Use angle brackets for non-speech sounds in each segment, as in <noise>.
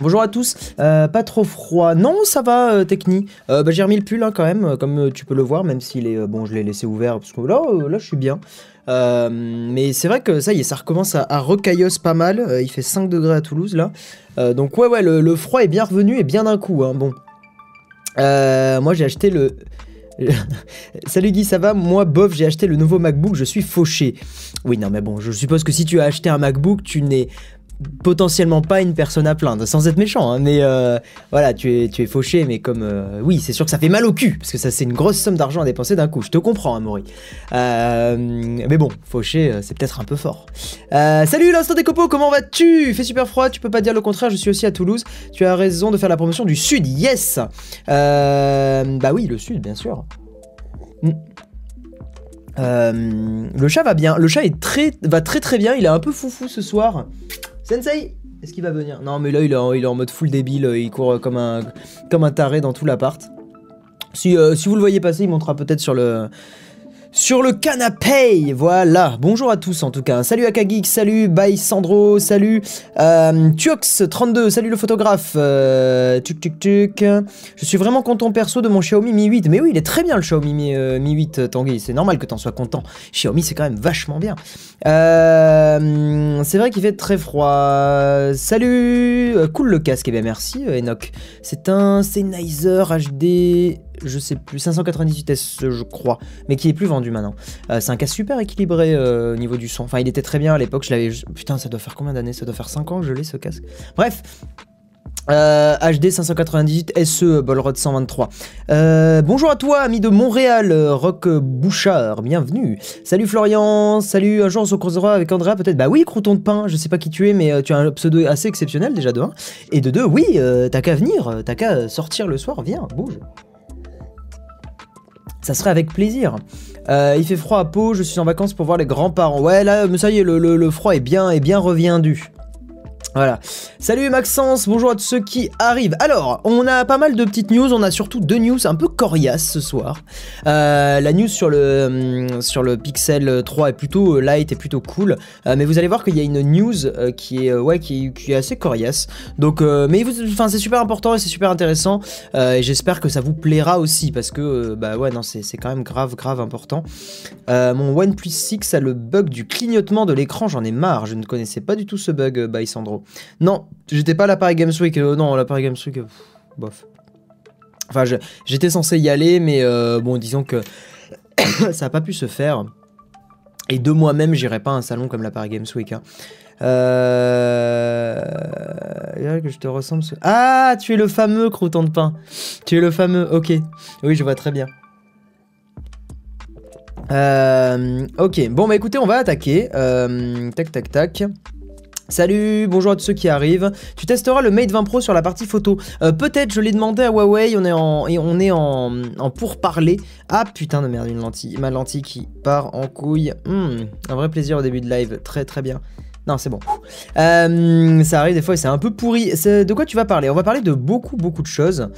Bonjour à tous, Euh, pas trop froid. Non, ça va, euh, Techni. Euh, bah, j'ai remis le pull hein, quand même, comme tu peux le voir, même s'il est. bon, je l'ai laissé ouvert parce que là, là je suis bien. Mais c'est vrai que ça y est, ça recommence à, à recaillasse pas mal. Il fait 5 degrés à Toulouse là. Donc, ouais, ouais, le, froid est bien revenu et bien d'un coup. Hein, bon. Moi, j'ai acheté le. <laughs> Salut Guy, ça va? Moi, bof, j'ai acheté le nouveau MacBook, je suis fauché. Oui, non, mais bon, je suppose que si tu as acheté un MacBook, tu n'es potentiellement pas une personne à plaindre, sans être méchant, hein, mais euh, voilà, tu es, tu es fauché, mais comme... euh, oui, c'est sûr que ça fait mal au cul, parce que ça c'est une grosse somme d'argent à dépenser d'un coup, je te comprends, hein, Maury. Euh, mais bon, fauché, c'est peut-être un peu fort. Salut l'instant des copeaux, comment vas-tu? Il fait super froid, tu peux pas dire le contraire, je suis aussi à Toulouse, tu as raison de faire la promotion du Sud, yes Bah oui, le Sud, bien sûr. Le chat va bien. Le chat est très, va très très bien. Il est un peu foufou ce soir. Sensei, est-ce qu'il va venir? Non, mais là il est, en, mode full débile. Il court comme un, comme un taré dans tout l'appart. Si, euh, si vous le voyez passer, il montera peut-être sur le, sur le canapé, voilà. Bonjour à tous en tout cas. Salut Akagik, salut Bye Sandro, salut euh, Tuox32, salut le photographe. Euh, tuc tuc tuc. Je suis vraiment content perso de mon Xiaomi Mi 8. Mais oui, il est très bien le Xiaomi Mi, euh, Mi 8 Tanguy. C'est normal que t'en sois content. Xiaomi c'est quand même vachement bien. Euh, c'est vrai qu'il fait très froid. Salut, Euh, cool le casque. Eh bien merci euh, Enoch. C'est un Sennheiser HD je sais plus, 598S je crois, mais qui est plus vendu maintenant. Euh, c'est un casque super équilibré euh, au niveau du son. Enfin, il était très bien à l'époque, je l'avais... Putain, ça doit faire combien d'années? Ça doit faire 5 ans que je l'ai ce casque. Bref. HD 598 SE Bolrod 123. Euh, bonjour à toi, ami de Montréal, Rock Bouchard, bienvenue. Salut Florian, salut, un jour on se croisera avec Andrea peut-être. Bah oui, crouton de pain, je sais pas qui tu es, mais tu as un pseudo assez exceptionnel déjà de 1. Et de 2, oui, t'as qu'à venir, t'as qu'à sortir le soir, viens, bouge. Ça serait avec plaisir. Euh, il fait froid à Pau, je suis en vacances pour voir les grands-parents. Ouais, là, ça y est, le, le- le froid est bien, est bien reviendu. Voilà. Salut Maxence, bonjour à tous ceux qui arrivent. Alors, on a pas mal de petites news, on a surtout deux news un peu coriaces ce soir. Euh, la news sur le, hum, Pixel 3 est plutôt euh, light et plutôt cool, Euh, mais vous allez voir qu'il y a une news qui, est, ouais, qui, est- assez coriace. Donc, mais enfin, c'est super important et c'est super intéressant, et j'espère que ça vous plaira aussi, parce que, bah ouais, non, c'est quand même grave, grave important. Mon OnePlus 6 a le bug du clignotement de l'écran, j'en ai marre, je ne connaissais pas du tout ce bug, by. Non, j'étais pas à l'appareil Games Week. euh, non, l'appareil Games Week, euh, bof. Enfin, j'étais censé y aller, mais euh, bon, disons que <coughs> ça a pas pu se faire. Et de moi-même, j'irai pas à un salon comme l'appareil Games Week. hein. Que je te ressemble. Ah, tu es le fameux crouton de pain. Tu es le fameux. Ok. Oui, je vois très bien. Euh, ok, bon bah écoutez, on va attaquer. Euh, tac tac tac. Salut, bonjour à tous ceux qui arrivent. Tu testeras le Mate 20 Pro sur la partie photo. Euh, Peut-être, je l'ai demandé à Huawei, on est en, et on est en, en pourparler. Ah putain de merde, une lentille, ma lentille qui part en couille. Hmm, un vrai plaisir au début de live, très très bien. Non, c'est bon. Euh, ça arrive des fois et c'est un peu pourri. De quoi tu vas parler? On va parler de beaucoup beaucoup de choses.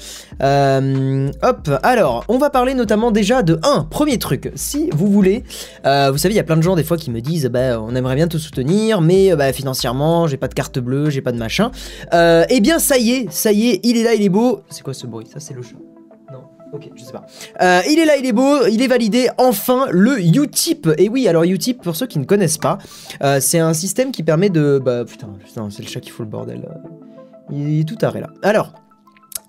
Euh, hop, alors, on va parler notamment déjà de un premier truc. Si vous voulez, euh, vous savez, il y a plein de gens des fois qui me disent, bah, on aimerait bien te soutenir, mais bah, financièrement, j'ai pas de carte bleue, j'ai pas de machin. Eh bien, ça y est, ça y est, il est là, il est beau. C'est quoi ce bruit? Ça, c'est le chat. Ok, je sais pas. Euh, il est là, il est beau, il est validé. Enfin, le Utip. Et oui, alors Utip, pour ceux qui ne connaissent pas, euh, c'est un système qui permet de, bah, putain, putain, c'est le chat qui fout le bordel. Il est tout arrêt là. Alors.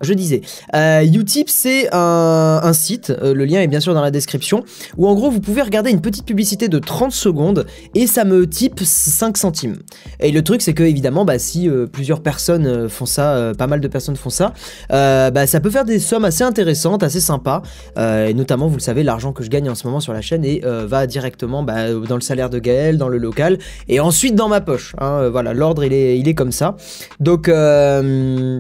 Je disais, euh, Utip c'est un, site, euh, le lien est bien sûr dans la description, où en gros vous pouvez regarder une petite publicité de 30 secondes et ça me type 5 centimes. Et le truc c'est que évidemment bah, si euh, plusieurs personnes font ça, pas mal de personnes font ça, bah, ça peut faire des sommes assez intéressantes, assez sympas, et notamment vous le savez l'argent que je gagne en ce moment sur la chaîne et va directement bah, dans le salaire de Gaël, dans le local et ensuite dans ma poche. hein. Voilà, l'ordre il est, il est comme ça. Donc... euh,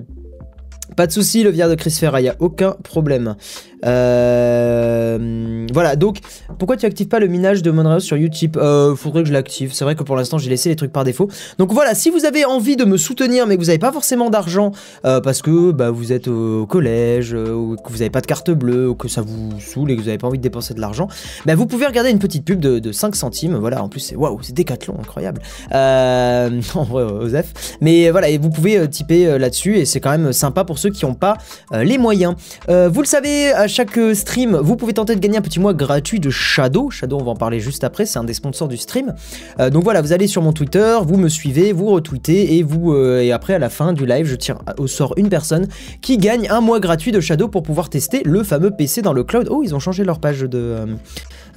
pas de souci, le VR de Chris Ferra, y a aucun problème. Euh, voilà, donc pourquoi tu actives pas le minage de Monreal sur Utip euh, Faudrait que je l'active. C'est vrai que pour l'instant j'ai laissé les trucs par défaut. Donc voilà, si vous avez envie de me soutenir mais que vous n'avez pas forcément d'argent euh, parce que bah, vous êtes au collège euh, ou que vous n'avez pas de carte bleue ou que ça vous saoule et que vous n'avez pas envie de dépenser de l'argent, bah, vous pouvez regarder une petite pub de, de 5 centimes. Voilà, en plus c'est waouh, c'est décathlon, incroyable. <laughs> En vrai, Osef. Mais voilà, et vous pouvez typer là-dessus et c'est quand même sympa pour ceux qui n'ont pas les moyens. Vous le savez, à chaque euh, stream, vous pouvez tenter de gagner un petit mois gratuit de Shadow. Shadow, on va en parler juste après, c'est un des sponsors du stream. Euh, donc voilà, vous allez sur mon Twitter, vous me suivez, vous retweetez et vous euh, et après à la fin du live, je tire au sort une personne qui gagne un mois gratuit de Shadow pour pouvoir tester le fameux PC dans le cloud. Oh, ils ont changé leur page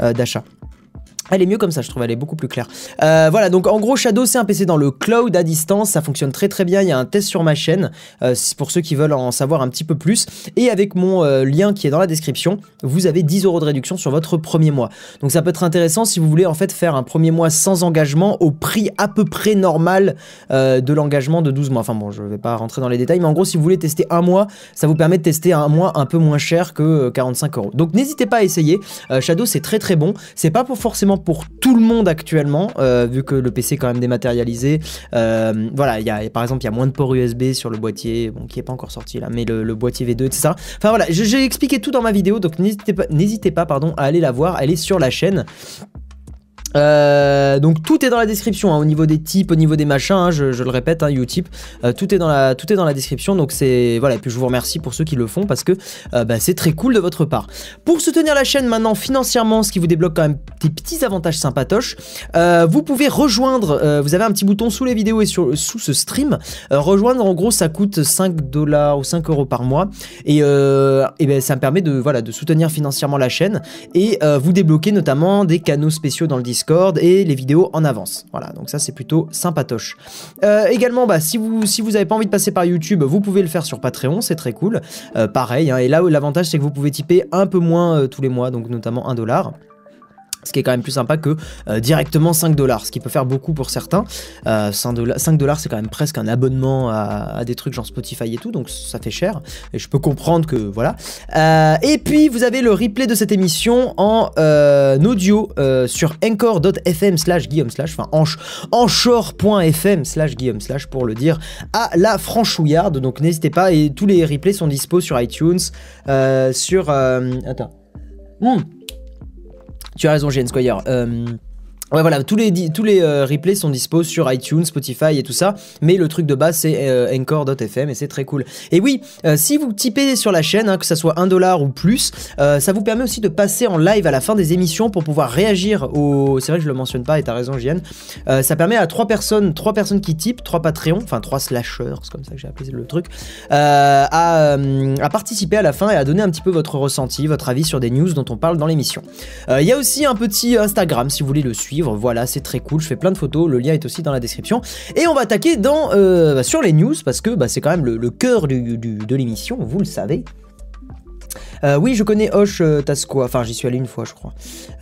d'achat. Elle est mieux comme ça, je trouve, elle est beaucoup plus claire. Euh, voilà, donc en gros, Shadow, c'est un PC dans le cloud à distance, ça fonctionne très très bien, il y a un test sur ma chaîne, euh, pour ceux qui veulent en savoir un petit peu plus. Et avec mon euh, lien qui est dans la description, vous avez 10 euros de réduction sur votre premier mois. Donc ça peut être intéressant si vous voulez en fait faire un premier mois sans engagement au prix à peu près normal de l'engagement de 12 mois. Enfin bon, je vais pas rentrer dans les détails, mais en gros, si vous voulez tester un mois, ça vous permet de tester un mois un peu moins cher que euh, 45 euros. Donc n'hésitez pas à essayer. Shadow, c'est très très bon. C'est pas pour forcément pour tout le monde actuellement, euh, vu que le PC est quand même dématérialisé. Euh, voilà, il y a par exemple, il y a moins de ports USB sur le boîtier, bon, qui est pas encore sorti là, mais le, le boîtier V2, etc. Enfin voilà, j'ai expliqué tout dans ma vidéo, donc n'hésitez pas, n'hésitez pas, pardon, à aller la voir. Elle est sur la chaîne. Euh, donc tout est dans la description hein, au niveau des types, au niveau des machins, hein, je, le répète, hein, Utip, euh, tout est dans la tout est dans la description. Donc c'est voilà et puis je vous remercie pour ceux qui le font parce que euh, bah, c'est très cool de votre part. Pour soutenir la chaîne maintenant financièrement, ce qui vous débloque quand même des petits avantages sympatoches, vous pouvez rejoindre. vous avez un petit bouton sous les vidéos et sur, sous ce stream. Rejoindre en gros ça coûte 5 dollars ou 5 euros par mois et, et ben ça me permet de voilà de soutenir financièrement la chaîne et vous débloquez notamment des canaux spéciaux dans le Discord et les vidéos en avance. Voilà, donc ça c'est plutôt sympatoche. Euh, également, bah, si vous si vous avez pas envie de passer par YouTube, vous pouvez le faire sur Patreon, c'est très cool. Euh, pareil, hein, et là l'avantage c'est que vous pouvez typer un peu moins euh, tous les mois, donc notamment 1 dollar. Ce qui est quand même plus sympa que euh, directement 5 dollars, ce qui peut faire beaucoup pour certains. Euh, 5 dollars, c'est quand même presque un abonnement à, des trucs genre Spotify et tout, donc ça fait cher. Et je peux comprendre que voilà. Euh, et puis vous avez le replay de cette émission en euh, audio sur encore.fm slash guillaume slash, enfin anchor.fm slash guillaume slash pour le dire à la franchouillarde. Donc n'hésitez pas, et tous les replays sont dispo sur iTunes, sur... attends. Mmh. Tu as raison, Jane Squire. Euh, Ouais voilà, tous les, tous les euh, replays sont dispo sur iTunes, Spotify et tout ça, mais le truc de base c'est euh, encore.fm et c'est très cool. Et oui, euh, si vous typez sur la chaîne, hein, que ça soit 1 dollar ou plus, euh, ça vous permet aussi de passer en live à la fin des émissions pour pouvoir réagir au... C'est vrai que je le mentionne pas et t'as raison. Euh, ça permet à trois personnes, trois personnes qui typent, trois Patreons, enfin trois slashers, c'est comme ça que j'ai appelé le truc, à, participer à la fin et à donner un petit peu votre ressenti, votre avis sur des news dont on parle dans l'émission. Il y a aussi un petit Instagram si vous voulez le suivre voilà, c'est très cool. Je fais plein de photos. Le lien est aussi dans la description. Et on va attaquer dans, euh, sur les news parce que bah, c'est quand même le, cœur du, de l'émission, vous le savez. Euh, oui, je connais Hosh euh. Enfin, j'y suis allé une fois, je crois.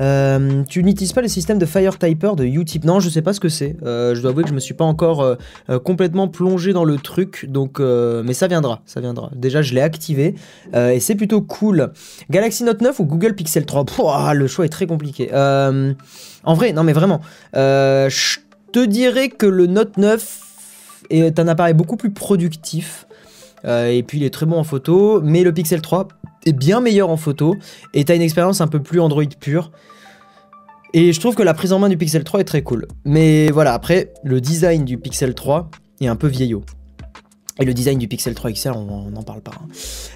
Euh, tu n'utilises pas le système de Fire Typer de Utip? Non, je sais pas ce que c'est. Euh, je dois avouer que je me suis pas encore complètement plongé dans le truc. Donc, mais ça viendra, ça viendra. Déjà, je l'ai activé et c'est plutôt cool. Galaxy Note 9 ou Google Pixel 3 Pouah, Le choix est très compliqué. en vrai, non, mais vraiment. je te dirais que le Note 9 est un appareil beaucoup plus productif. Et puis il est très bon en photo, mais le Pixel 3 est bien meilleur en photo et t'as une expérience un peu plus Android pure. Et je trouve que la prise en main du Pixel 3 est très cool. Mais voilà, après, le design du Pixel 3 est un peu vieillot. Et le design du Pixel 3 XL, on n'en parle pas. Hein.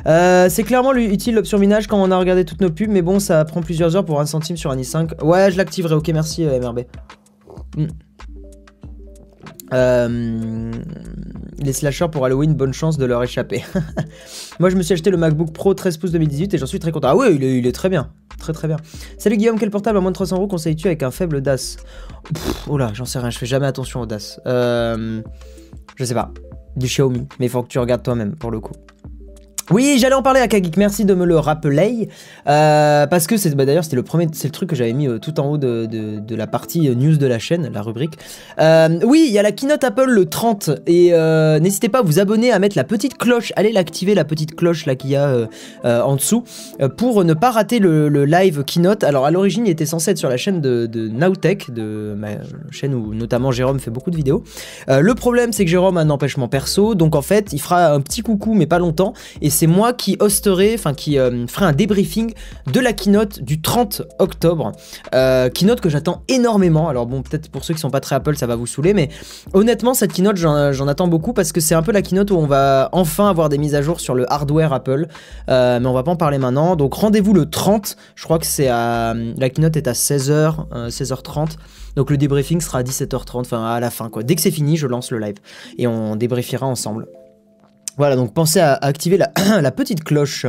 Euh, c'est clairement utile l'option minage quand on a regardé toutes nos pubs, mais bon, ça prend plusieurs heures pour un centime sur un i5. Ouais, je l'activerai, ok, merci euh, MRB. Mm. Euh, les slashers pour Halloween, bonne chance de leur échapper. <laughs> Moi, je me suis acheté le MacBook Pro 13 pouces 2018 et j'en suis très content. Ah ouais, il est, très bien. Très très bien. Salut Guillaume, quel portable à moins de 300 euros conseilles-tu avec un faible DAS? Oh là, j'en sais rien, je fais jamais attention au DAS. Euh, je sais pas. Du Xiaomi, mais il faut que tu regardes toi-même pour le coup. Oui, j'allais en parler à Kagik, merci de me le rappeler. Euh, parce que c'est bah, d'ailleurs c'était le premier, c'est le truc que j'avais mis euh, tout en haut de, la partie euh, news de la chaîne, la rubrique. Oui, il y a la keynote Apple le 30 et n'hésitez pas à vous abonner, à mettre la petite cloche, allez l'activer la petite cloche là qu'il y a en dessous pour ne pas rater le, live keynote. Alors à l'origine il était censé être sur la chaîne de, de Nowtech, de ma chaîne où notamment Jérôme fait beaucoup de vidéos. Le problème c'est que Jérôme a un empêchement perso, donc en fait il fera un petit coucou mais pas longtemps c'est moi qui hosterai, enfin qui euh, ferai un débriefing de la keynote du 30 octobre. Euh, keynote que j'attends énormément. Alors bon, peut-être pour ceux qui sont pas très Apple, ça va vous saouler, mais honnêtement, cette keynote, j'en attends beaucoup parce que c'est un peu la keynote où on va enfin avoir des mises à jour sur le hardware Apple. Euh, mais on va pas en parler maintenant. Donc rendez-vous le 30. Je crois que c'est à la keynote est à 16h, 16h30. Donc le débriefing sera à 17h30, enfin à la fin quoi. Dès que c'est fini, je lance le live et on débriefera ensemble. Voilà, donc pensez à activer <clears throat> la, petite cloche.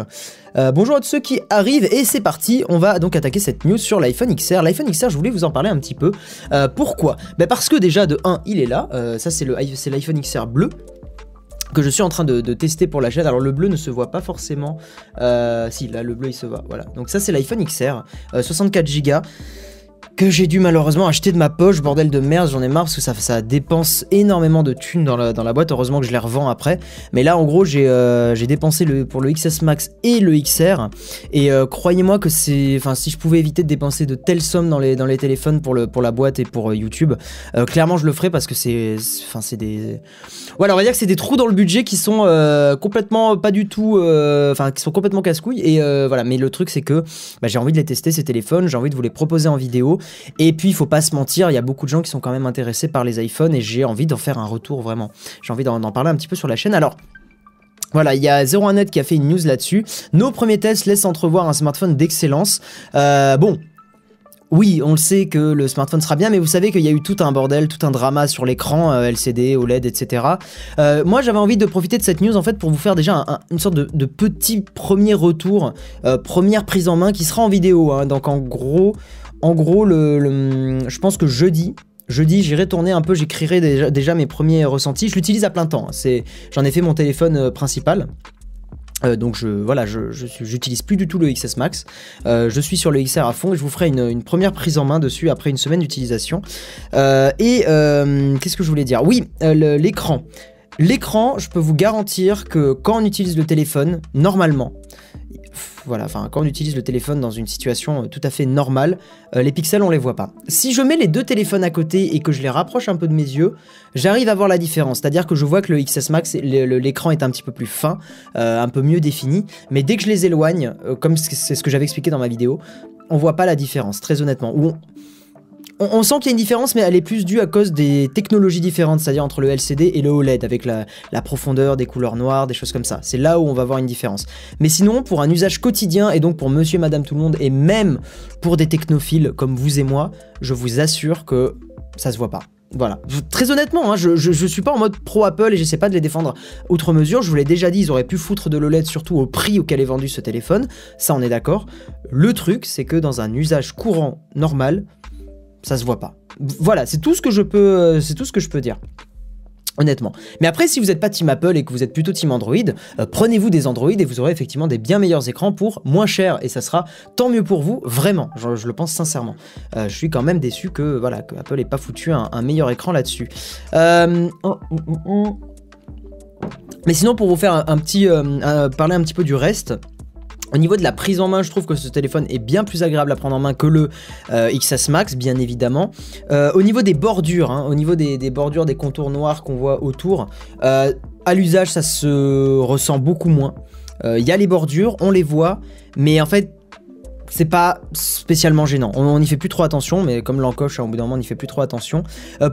Euh, bonjour à tous ceux qui arrivent et c'est parti. On va donc attaquer cette news sur l'iPhone XR. L'iPhone XR, je voulais vous en parler un petit peu. Euh, pourquoi? Ben Parce que déjà, de 1, il est là. Euh, ça, c'est l'iPhone XR bleu que je suis en train de, tester pour la chaîne. Alors le bleu ne se voit pas forcément. Si, là le bleu il se voit. Voilà. Donc ça c'est l'iPhone XR, euh, 64 Go que j'ai dû malheureusement acheter de ma poche, bordel de merde, j'en ai marre parce que ça, dépense énormément de thunes dans la, boîte, heureusement que je les revends après. Mais là en gros j'ai euh, dépensé pour le XS Max et le XR, et euh, croyez-moi que c'est... Enfin si je pouvais éviter de dépenser de telles sommes dans les, téléphones pour, la boîte et pour euh, YouTube, clairement je le ferais parce que c'est... Enfin c'est des... Voilà, on va dire que c'est des trous dans le budget qui sont complètement pas du tout... Enfin qui sont complètement casse-couilles, et voilà, mais le truc c'est que bah, j'ai envie de les tester ces téléphones, j'ai envie de vous les proposer en vidéo. Et puis, il faut pas se mentir, il y a beaucoup de gens qui sont quand même intéressés par les iPhones et j'ai envie d'en faire un retour vraiment. J'ai envie d'en parler un petit peu sur la chaîne. Alors. Voilà, il y a 01net qui a fait une news là-dessus. Nos premiers tests laissent entrevoir un smartphone d'excellence. Euh, bon, oui, on le sait que le smartphone sera bien, mais vous savez qu'il y a eu tout un bordel, tout un drama sur l'écran, euh, LCD, OLED, etc. Euh, moi, j'avais envie de profiter de cette news en fait pour vous faire déjà un- un- une sorte de, petit premier retour, première prise en main qui sera en vidéo. hein. Donc en gros, en gros, je pense que jeudi. Jeudi, j'irai tourner un peu, j'écrirai déjà, mes premiers ressentis. Je l'utilise à plein temps. hein. C'est, j'en ai fait mon téléphone euh, principal. Euh, donc je voilà, je, j'utilise plus du tout le XS Max. Euh, je suis sur le XR à fond et je vous ferai une, première prise en main dessus après une semaine d'utilisation. Et qu'est-ce que je voulais dire? Oui, l'écran. L'écran, je peux vous garantir que quand on utilise le téléphone, normalement, voilà, enfin quand on utilise le téléphone dans une situation euh, tout à fait normale, euh, les pixels on les voit pas. Si je mets les deux téléphones à côté et que je les rapproche un peu de mes yeux, j'arrive à voir la différence. C'est-à-dire que je vois que le XS Max, l'écran est un petit peu plus fin, euh, un peu mieux défini, mais dès que je les éloigne, comme c'est ce que j'avais expliqué dans ma vidéo, on voit pas la différence, très honnêtement. Ou on, on, sent qu'il y a une différence, mais elle est plus due à cause des technologies différentes, c'est-à-dire entre le LCD et le OLED, avec la, la profondeur, des couleurs noires, des choses comme ça. C'est là où on va voir une différence. Mais sinon, pour un usage quotidien, et donc pour monsieur, madame, tout le monde, et même pour des technophiles comme vous et moi, je vous assure que ça se voit pas. Voilà. Très honnêtement, hein, je, je, je suis pas en mode pro Apple et j'essaie pas de les défendre outre mesure. Je vous l'ai déjà dit, ils auraient pu foutre de l'OLED surtout au prix auquel est vendu ce téléphone. Ça, on est d'accord. Le truc, c'est que dans un usage courant, normal, ça se voit pas. Voilà, c'est tout ce que je peux, euh, c'est tout ce que je peux dire. Honnêtement. Mais après, si vous n'êtes pas Team Apple et que vous êtes plutôt Team Android, euh, prenez-vous des Android et vous aurez effectivement des bien meilleurs écrans pour moins cher. Et ça sera tant mieux pour vous, vraiment. Je, le pense sincèrement. Euh, je suis quand même déçu que, voilà, que Apple n'ait pas foutu un, meilleur écran là-dessus. Oh, oh, oh, oh. Mais sinon, pour vous faire un, petit, parler un petit peu du reste. Au niveau de la prise en main, je trouve que ce téléphone est bien plus agréable à prendre en main que le euh, XS Max, bien évidemment. Euh, au niveau des bordures, hein, au niveau des, bordures, des contours noirs qu'on voit autour, euh, à l'usage, ça se ressent beaucoup moins. Il y a les bordures, on les voit, mais en fait, c'est pas spécialement gênant. On n'y fait plus trop attention, mais comme l'encoche, hein, au bout d'un moment, on n'y fait plus trop attention.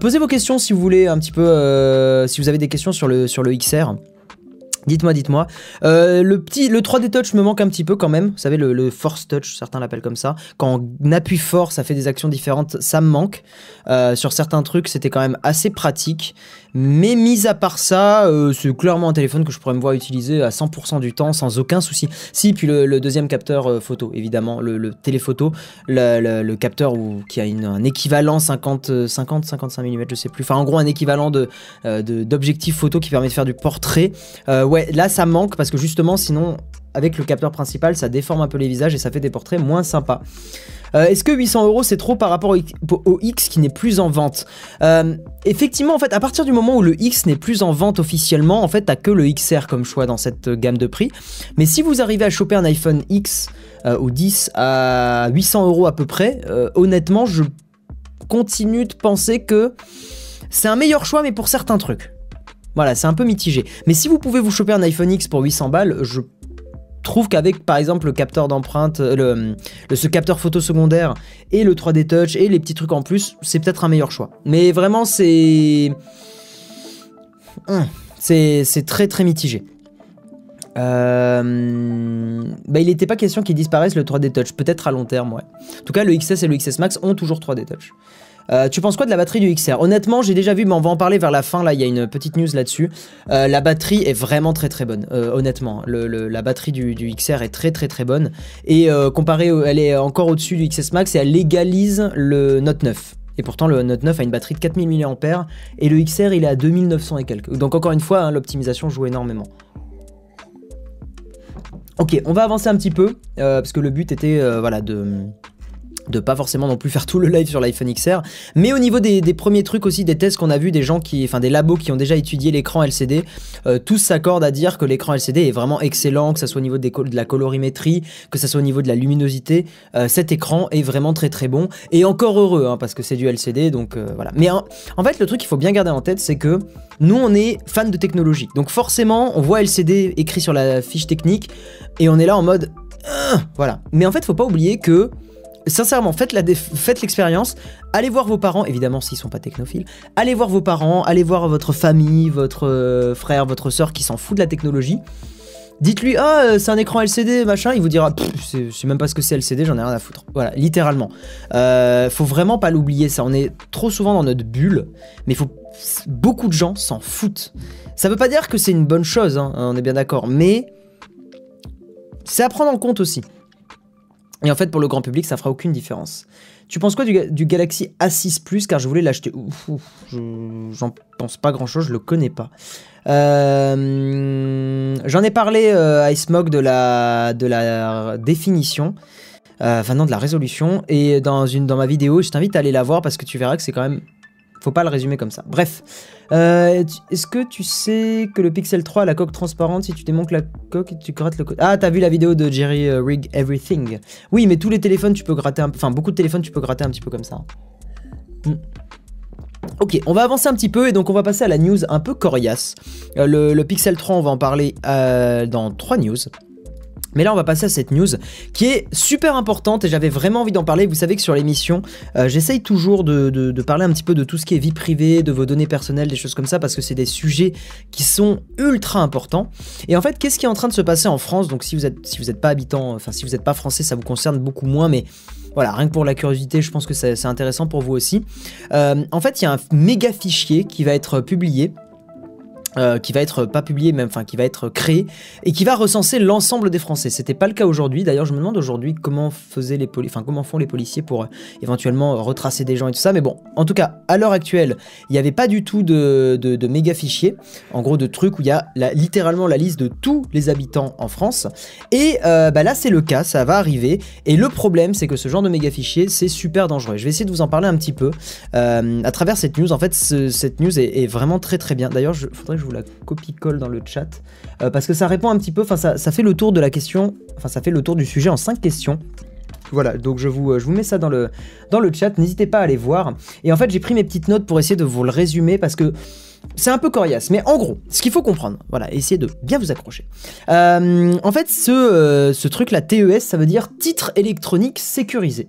Posez vos questions si vous voulez un petit peu, si vous avez des questions sur le, sur le XR. Dites-moi, dites-moi. Euh, le petit, le 3D Touch me manque un petit peu quand même. Vous savez, le, Force Touch, certains l'appellent comme ça. Quand on appuie fort, ça fait des actions différentes. Ça me manque. Euh, sur certains trucs, c'était quand même assez pratique. Mais mis à part ça, euh, c'est clairement un téléphone que je pourrais me voir utiliser à 100% du temps sans aucun souci. Si, puis le, deuxième capteur euh, photo, évidemment, le, téléphoto, le, capteur qui a un équivalent 50, euh, 50, 55 mm, je sais plus. Enfin, en gros, un équivalent d'objectif photo qui permet de faire du portrait. Ouais, là ça manque parce que justement, sinon, avec le capteur principal, ça déforme un peu les visages et ça fait des portraits moins sympas. Euh, est-ce que 800 euros c'est trop par rapport au, X qui n'est plus en vente euh, Effectivement, en fait, à partir du moment où le X n'est plus en vente officiellement, en fait, t'as que le XR comme choix dans cette gamme de prix. Mais si vous arrivez à choper un iPhone X euh, ou 10 à 800 euros à peu près, honnêtement, je continue de penser que c'est un meilleur choix, mais pour certains trucs. Voilà, c'est un peu mitigé. Mais si vous pouvez vous choper un iPhone X pour 800 balles, je trouve qu'avec par exemple le capteur d'empreinte, euh, le, ce capteur photo secondaire et le 3D Touch et les petits trucs en plus, c'est peut-être un meilleur choix. Mais vraiment, c'est. Hum, c'est très très mitigé. Euh, bah, il n'était pas question qu'il disparaisse le 3D Touch, peut-être à long terme, ouais. En tout cas, le XS et le XS Max ont toujours 3D Touch. Euh, tu penses quoi de la batterie du XR Honnêtement, j'ai déjà vu, mais on va en parler vers la fin. Là, il y a une petite news là-dessus. Euh, la batterie est vraiment très très bonne, euh, honnêtement. la batterie du, XR est très très très bonne. Et comparé, elle est encore au-dessus du XS Max et elle légalise le Note 9. Et pourtant, le Note 9 a une batterie de 4000 mAh et le XR il est à 2900 et quelques. Donc, encore une fois, hein, l'optimisation joue énormément. Ok, on va avancer un petit peu parce que le but était voilà, de de pas forcément non plus faire tout le live sur l'iPhone XR, mais au niveau des, premiers trucs aussi, des tests qu'on a vu, des gens qui, enfin des labos qui ont déjà étudié l'écran LCD, euh, tous s'accordent à dire que l'écran LCD est vraiment excellent, que ça soit au niveau de la colorimétrie, que ça soit au niveau de la luminosité, euh, cet écran est vraiment très très bon, et encore heureux, hein, parce que c'est du LCD, donc euh, voilà. Mais en, fait, le truc qu'il faut bien garder en tête, c'est que nous, on est fans de technologie, donc forcément, on voit LCD écrit sur la fiche technique, et on est là en mode, voilà. Mais en fait, faut pas oublier que sincèrement, faites l'expérience. allez voir vos parents, évidemment s'ils sont pas technophiles. Allez voir vos parents, allez voir votre famille, votre euh, frère, votre soeur qui s'en fout de la technologie. Dites-lui, ah, euh, c'est un écran LCD, machin. Il vous dira, je sais même pas ce que c'est LCD, j'en ai rien à foutre. Voilà, littéralement. Euh, faut vraiment pas l'oublier, ça. On est trop souvent dans notre bulle, mais faut. Beaucoup de gens s'en foutent. Ça veut pas dire que c'est une bonne chose, hein, on est bien d'accord, mais c'est à prendre en compte aussi. Et en fait, pour le grand public, ça fera aucune différence. Tu penses quoi du, Galaxy A6 Plus? Car je voulais l'acheter. J'en pense pas grand chose, je le connais pas. Euh, j'en ai parlé euh, à Ismog de la, définition. Euh, enfin, non, de la résolution. Et dans ma vidéo, je t'invite à aller la voir parce que tu verras que c'est quand même faut pas le résumer comme ça. Bref, euh, est-ce que tu sais que le Pixel 3 a la coque transparente Si tu démontes la coque, tu grattes le code. Ah, t'as vu la vidéo de Jerry euh, Rig Everything Oui, mais tous les téléphones, tu peux gratter un... Enfin, beaucoup de téléphones, tu peux gratter un petit peu comme ça. Hmm. Ok, on va avancer un petit peu et donc on va passer à la news un peu coriace. Euh, le, le, Pixel 3, on va en parler dans 3 news. Mais là, on va passer à cette news qui est super importante et j'avais vraiment envie d'en parler. Vous savez que sur l'émission, euh, j'essaye toujours de, parler un petit peu de tout ce qui est vie privée, de vos données personnelles, des choses comme ça, parce que c'est des sujets qui sont ultra importants. Et en fait, qu'est-ce qui est en train de se passer en France? Donc, si vous êtes, si vous n'êtes pas habitant, enfin, si vous n'êtes pas français, ça vous concerne beaucoup moins, mais voilà, rien que pour la curiosité, je pense que c'est intéressant pour vous aussi. Euh, en fait, il y a un méga fichier qui va être publié euh, qui va être pas publié même, enfin qui va être créé et qui va recenser l'ensemble des Français. C'était pas le cas aujourd'hui. D'ailleurs, je me demande aujourd'hui comment faisaient les enfin comment font les policiers pour euh, éventuellement retracer des gens et tout ça. Mais bon, en tout cas, à l'heure actuelle, il n'y avait pas du tout de, de, méga fichiers, en gros de trucs où il y a littéralement la liste de tous les habitants en France. Et euh, bah là, c'est le cas, ça va arriver. Et le problème, c'est que ce genre de méga fichier, c'est super dangereux. Je vais essayer de vous en parler un petit peu à travers cette news. En fait, cette news est, vraiment très très bien. D'ailleurs, il faudrait que je la copie-colle dans le chat, euh, parce que ça répond un petit peu, enfin ça, fait le tour de la question, enfin ça fait le tour du sujet en 5 questions. Voilà, donc je vous, euh, je vous mets ça dans le, dans le chat, n'hésitez pas à aller voir. Et en fait, j'ai pris mes petites notes pour essayer de vous le résumer parce que c'est un peu coriace, mais en gros, ce qu'il faut comprendre, voilà, essayez de bien vous accrocher. Euh, en fait, ce, ce truc, la TES, ça veut dire titre électronique sécurisé.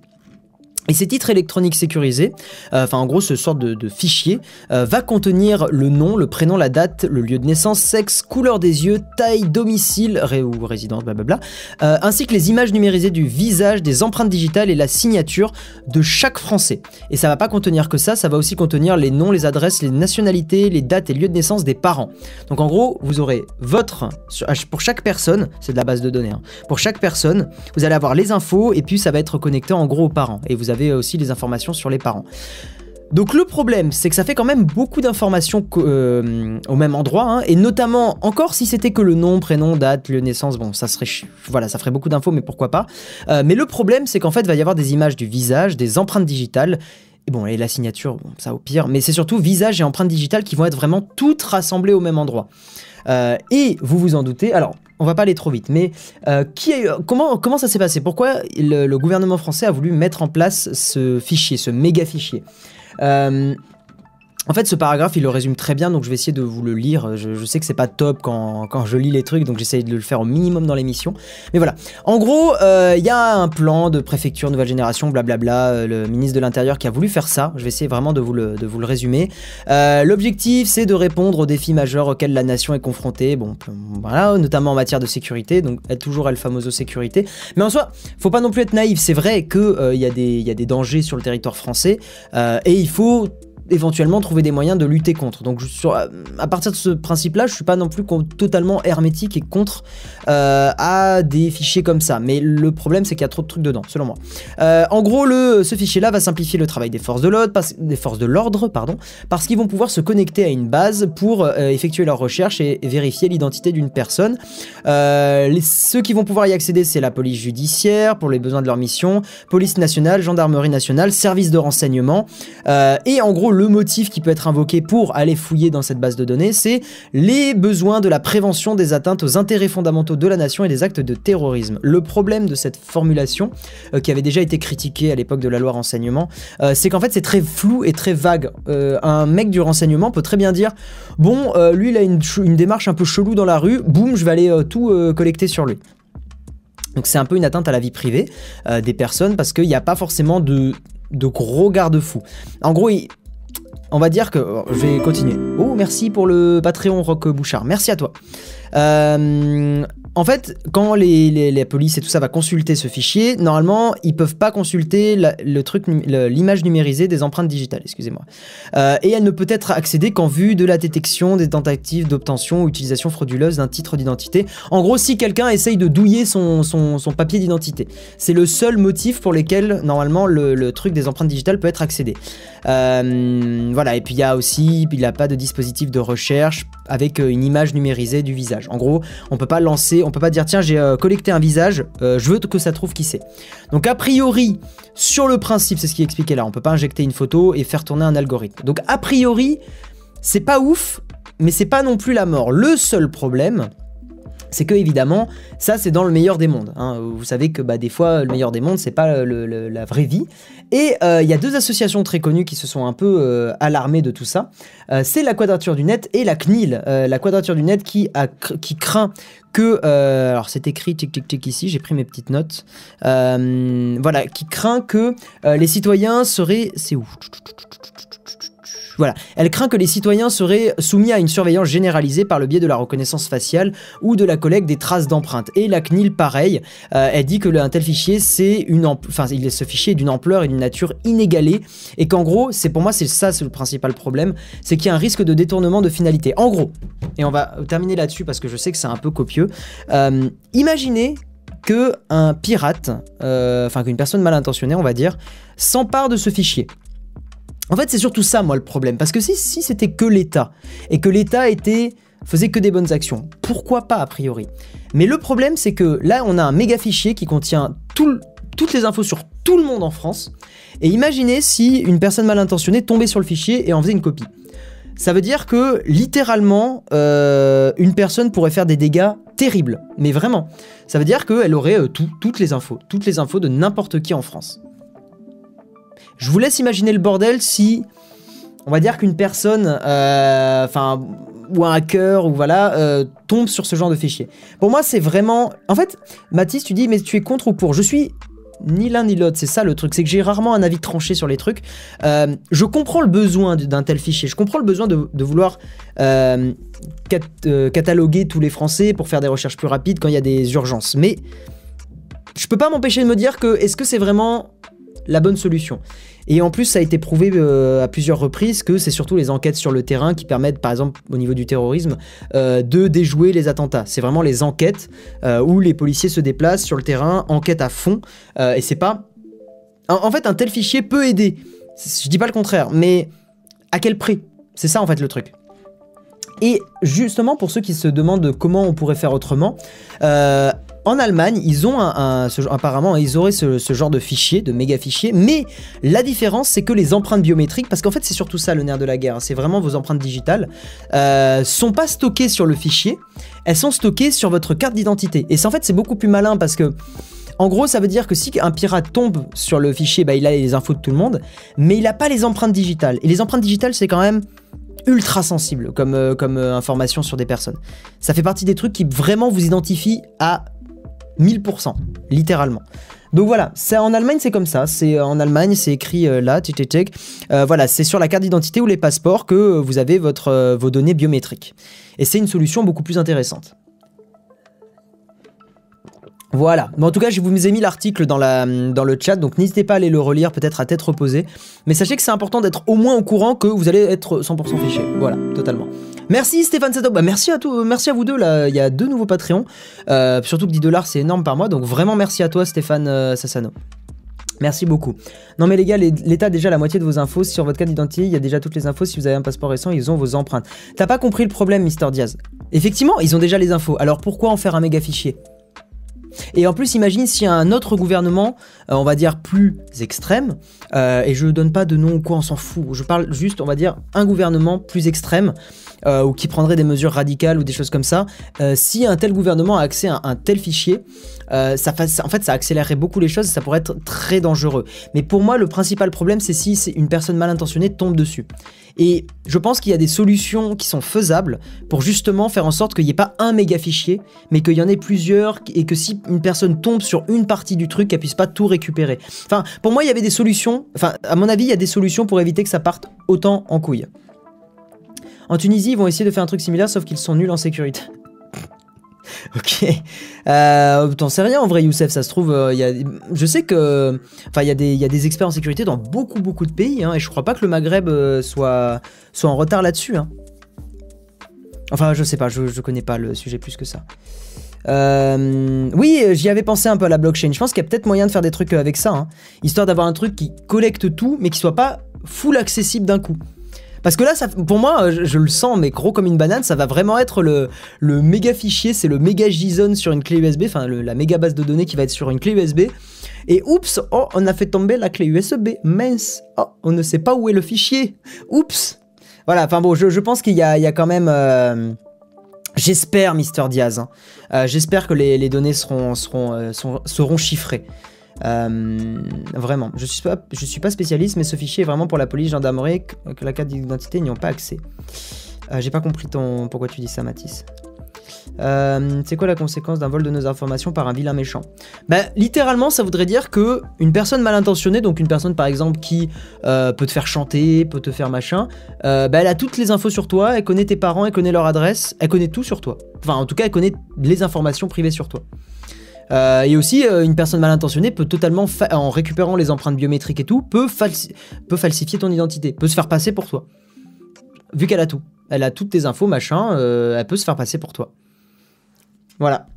Et ces titres électroniques sécurisés, euh, enfin en gros ce sort de, fichier, euh, va contenir le nom, le prénom, la date, le lieu de naissance, sexe, couleur des yeux, taille, domicile ou résidence, blablabla, euh, ainsi que les images numérisées du visage, des empreintes digitales et la signature de chaque Français. Et ça va pas contenir que ça, ça va aussi contenir les noms, les adresses, les nationalités, les dates et lieux de naissance des parents. Donc en gros, vous aurez votre, pour chaque personne, c'est de la base de données, hein, pour chaque personne, vous allez avoir les infos et puis ça va être connecté en gros aux parents. Et vous avez aussi les informations sur les parents. Donc le problème, c'est que ça fait quand même beaucoup d'informations euh, au même endroit, hein, et notamment, encore si c'était que le nom, prénom, date, lieu de naissance, bon, ça serait, voilà, ça ferait beaucoup d'infos, mais pourquoi pas. Euh, mais le problème, c'est qu'en fait, il va y avoir des images du visage, des empreintes digitales, et bon, et la signature, ça au pire, mais c'est surtout visage et empreintes digitales qui vont être vraiment toutes rassemblées au même endroit. Euh, et vous vous en doutez, alors on va pas aller trop vite, mais comment, comment ça s'est passé? Pourquoi le, gouvernement français a voulu mettre en place ce fichier, ce méga fichier? Euh, en fait, ce paragraphe, il le résume très bien, donc je vais essayer de vous le lire. Je, sais que c'est pas top quand, quand, je lis les trucs, donc j'essaye de le faire au minimum dans l'émission. Mais voilà. En gros, il euh, y a un plan de préfecture nouvelle génération, blablabla. Euh, le ministre de l'Intérieur qui a voulu faire ça. Je vais essayer vraiment de vous le, de vous le résumer. Euh, L'objectif, c'est de répondre aux défis majeurs auxquels la nation est confrontée. Bon, voilà, notamment en matière de sécurité. Donc, être toujours El Famoso sécurité. Mais en soi, faut pas non plus être naïf. C'est vrai qu'il il y, y, a des dangers sur le territoire français. et il faut éventuellement trouver des moyens de lutter contre. Donc sur, à partir de ce principe-là, je suis pas non plus totalement hermétique et contre euh, à des fichiers comme ça. Mais le problème, c'est qu'il y a trop de trucs dedans, selon moi. Euh, en gros, ce fichier-là va simplifier le travail des forces de l'ordre, des forces de l'ordre, pardon, parce qu'ils vont pouvoir se connecter à une base pour euh, effectuer leurs recherches et, vérifier l'identité d'une personne. Ceux qui vont pouvoir y accéder, c'est la police judiciaire pour les besoins de leur mission, police nationale, gendarmerie nationale, service de renseignement, et en gros le motif qui peut être invoqué pour aller fouiller dans cette base de données, c'est les besoins de la prévention des atteintes aux intérêts fondamentaux de la nation et des actes de terrorisme. Le problème de cette formulation, euh, qui avait déjà été critiquée à l'époque de la loi renseignement, euh, c'est qu'en fait c'est très flou et très vague. Euh, un mec du renseignement peut très bien dire, bon, lui il a une, démarche un peu chelou dans la rue, boum, je vais aller tout collecter sur lui. Donc c'est un peu une atteinte à la vie privée des personnes parce qu'il n'y a pas forcément de, de gros garde-fous. En gros, on va dire que... Je vais continuer. Oh, merci pour le Patreon Rock Bouchard. Merci à toi. Euh, en fait, quand les, les, polices et tout ça va consulter ce fichier, normalement, ils peuvent pas consulter le truc, l'image numérisée des empreintes digitales, excusez-moi. Euh, et elle ne peut être accédée qu'en vue de la détection des tentatives d'obtention ou utilisation frauduleuse d'un titre d'identité. En gros, si quelqu'un essaye de douiller son, son, papier d'identité, c'est le seul motif pour lequel normalement le, truc des empreintes digitales peut être accédé. Euh, voilà. Et puis il y a aussi, il n'y a pas de dispositif de recherche avec euh, une image numérisée du visage. En gros, on peut pas lancer, on peut pas dire tiens j'ai euh, collecté un visage, euh, je veux que ça trouve qui c'est. Donc a priori, sur le principe, c'est ce qui est expliqué là, on peut pas injecter une photo et faire tourner un algorithme. Donc a priori, c'est pas ouf, mais c'est pas non plus la mort. Le seul problème, c'est que évidemment, ça c'est dans le meilleur des mondes. Hein. Vous savez que bah, des fois, le meilleur des mondes, c'est pas la vraie vie. Et euh, il y a deux associations très connues qui se sont un peu euh, alarmées de tout ça. Euh, c'est la Quadrature du Net et la CNIL. la Quadrature du Net qui craint que, alors c'est écrit tic tic tic ici, j'ai pris mes petites notes. voilà, qui craint que les citoyens seraient, c'est où? Voilà, elle craint que les citoyens seraient soumis à une surveillance généralisée par le biais de la reconnaissance faciale ou de la collecte des traces d'empreintes. Et la CNIL, pareil, euh, elle dit que un tel fichier, c'est une, enfin, ce fichier est d'une ampleur et d'une nature inégalée, et qu'en gros, c'est pour moi, c'est ça, le principal problème, c'est qu'il y a un risque de détournement de finalité. En gros, et on va terminer là-dessus parce que je sais que c'est un peu copieux. Euh, imaginez que un pirate, euh, enfin qu'une personne mal intentionnée, on va dire, s'empare de ce fichier. En fait, c'est surtout ça, moi, le problème. Parce que si, c'était que l'État, et que l'État était faisait que des bonnes actions, pourquoi pas a priori? Mais le problème, c'est que là, on a un méga fichier qui contient toutes les infos sur tout le monde en France. Et imaginez si une personne mal intentionnée tombait sur le fichier et en faisait une copie. Ça veut dire que littéralement, euh, une personne pourrait faire des dégâts terribles. Mais vraiment. Ça veut dire qu'elle aurait euh, toutes les infos. Toutes les infos de n'importe qui en France. Je vous laisse imaginer le bordel si, on va dire qu'une personne, euh, enfin, ou un hacker, ou voilà, euh, tombe sur ce genre de fichier. Pour moi, c'est vraiment... En fait, Mathis, tu dis, mais tu es contre ou pour? Je suis ni l'un ni l'autre, c'est ça le truc, c'est que j'ai rarement un avis tranché sur les trucs. Euh, je comprends le besoin d'un tel fichier, je comprends le besoin de, vouloir cataloguer tous les Français pour faire des recherches plus rapides quand il y a des urgences, mais je peux pas m'empêcher de me dire que est-ce que c'est vraiment la bonne solution? Et en plus, ça a été prouvé euh, à plusieurs reprises que c'est surtout les enquêtes sur le terrain qui permettent, par exemple, au niveau du terrorisme, euh, de déjouer les attentats. C'est vraiment les enquêtes euh, où les policiers se déplacent sur le terrain, enquêtent à fond, et c'est pas. En, fait, un tel fichier peut aider. Je dis pas le contraire, mais à quel prix? C'est ça en fait le truc. Et justement, pour ceux qui se demandent comment on pourrait faire autrement, en Allemagne, ils ont un, apparemment, ils auraient ce, genre de fichier, de méga fichier, mais la différence, c'est que les empreintes biométriques, parce qu'en fait, c'est surtout ça le nerf de la guerre, hein, c'est vraiment vos empreintes digitales, euh, sont pas stockées sur le fichier, elles sont stockées sur votre carte d'identité. Et en fait, c'est beaucoup plus malin parce que en gros, ça veut dire que si un pirate tombe sur le fichier, bah, il a les infos de tout le monde, mais il n'a pas les empreintes digitales. Et les empreintes digitales, c'est quand même ultra sensible comme, euh, comme euh, information sur des personnes. Ça fait partie des trucs qui vraiment vous identifient à 1000%, littéralement. Donc voilà, c'est en Allemagne c'est comme ça, c'est euh, en Allemagne c'est écrit là, tchik tchik voilà, c'est sur la carte d'identité ou les passeports que vous avez vos données biométriques. Et c'est une solution beaucoup plus intéressante. Voilà, mais en tout cas je vous ai mis l'article dans, le chat, donc n'hésitez pas à aller le relire peut-être à tête reposée. Mais sachez que c'est important d'être au moins au courant que vous allez être 100% fiché. Voilà, totalement. Merci Stéphane Sato, bah, merci à tout, merci à vous deux il y a deux nouveaux Patreons, euh, surtout que 10 dollars c'est énorme par mois, donc vraiment merci à toi Stéphane euh, Sassano. Merci beaucoup. Non mais les gars, l'État a déjà la moitié de vos infos. Sur votre carte d'identité, il y a déjà toutes les infos. Si vous avez un passeport récent, ils ont vos empreintes. T'as pas compris le problème, Mister Diaz? Effectivement, ils ont déjà les infos. Alors pourquoi en faire un méga fichier? Et en plus, imagine a un autre gouvernement, euh, on va dire plus extrême, euh, et je donne pas de nom ou quoi, on s'en fout. Je parle juste, on va dire, un gouvernement plus extrême, euh, ou qui prendrait des mesures radicales ou des choses comme ça. si un tel gouvernement a accès à un tel fichier, ça, en fait, ça accélérerait beaucoup les choses, ça pourrait être très dangereux. Mais pour moi, le principal problème, c'est si une personne mal intentionnée tombe dessus. Et je pense qu'il y a des solutions qui sont faisables pour justement faire en sorte qu'il n'y ait pas un méga fichier, mais qu'il y en ait plusieurs et que si une personne tombe sur une partie du truc, qu'elle puisse pas tout récupérer. Enfin, pour moi, il y avait des solutions. Enfin, à mon avis, il y a des solutions pour éviter que ça parte autant en couille. En Tunisie, ils vont essayer de faire un truc similaire, sauf qu'ils sont nuls en sécurité. <laughs> ok. Euh, T'en sais rien en vrai, Youssef, ça se trouve. Euh, y a, je sais que. Enfin, il y, a des, y a des experts en sécurité dans beaucoup, beaucoup de pays, hein, et je crois pas que le Maghreb euh, soit, soit en retard là-dessus. Hein. Enfin, je sais pas, je, je connais pas le sujet plus que ça. Euh, oui, j'y avais pensé un peu à la blockchain. Je pense qu'il y a peut-être moyen de faire des trucs avec ça, hein. histoire d'avoir un truc qui collecte tout, mais qui soit pas full accessible d'un coup. Parce que là, ça, pour moi, je, le sens, mais gros comme une banane, ça va vraiment être le, le méga fichier, c'est le méga JSON sur une clé USB, enfin la méga base de données qui va être sur une clé USB. Et oups, oh, on a fait tomber la clé USB, mince, oh, on ne sait pas où est le fichier, oups. Voilà, enfin bon, je, pense qu'il y, y a, quand même... Euh, j'espère, Mister Diaz, hein. euh, j'espère que les, données seront, seront, euh, seront chiffrées. Euh, vraiment, je suis, pas, je suis pas spécialiste, mais ce fichier est vraiment pour la police, gendarmerie, que, la carte d'identité n'y ont pas accès. Euh, j'ai pas compris ton pourquoi tu dis ça, Mathis. Euh, c'est quoi la conséquence d'un vol de nos informations par un vilain méchant? Bah littéralement ça voudrait dire que une personne mal intentionnée, donc une personne par exemple qui peut te faire chanter, peut te faire machin, bah, elle a toutes les infos sur toi, elle connaît tes parents, elle connaît leur adresse, elle connaît tout sur toi. Enfin en tout cas elle connaît les informations privées sur toi. Euh, et aussi, euh, une personne mal intentionnée peut totalement, en récupérant les empreintes biométriques et tout, peut, falsifier ton identité, peut se faire passer pour toi. Vu qu'elle a tout. Elle a toutes tes infos, machin, euh, elle peut se faire passer pour toi. Voilà.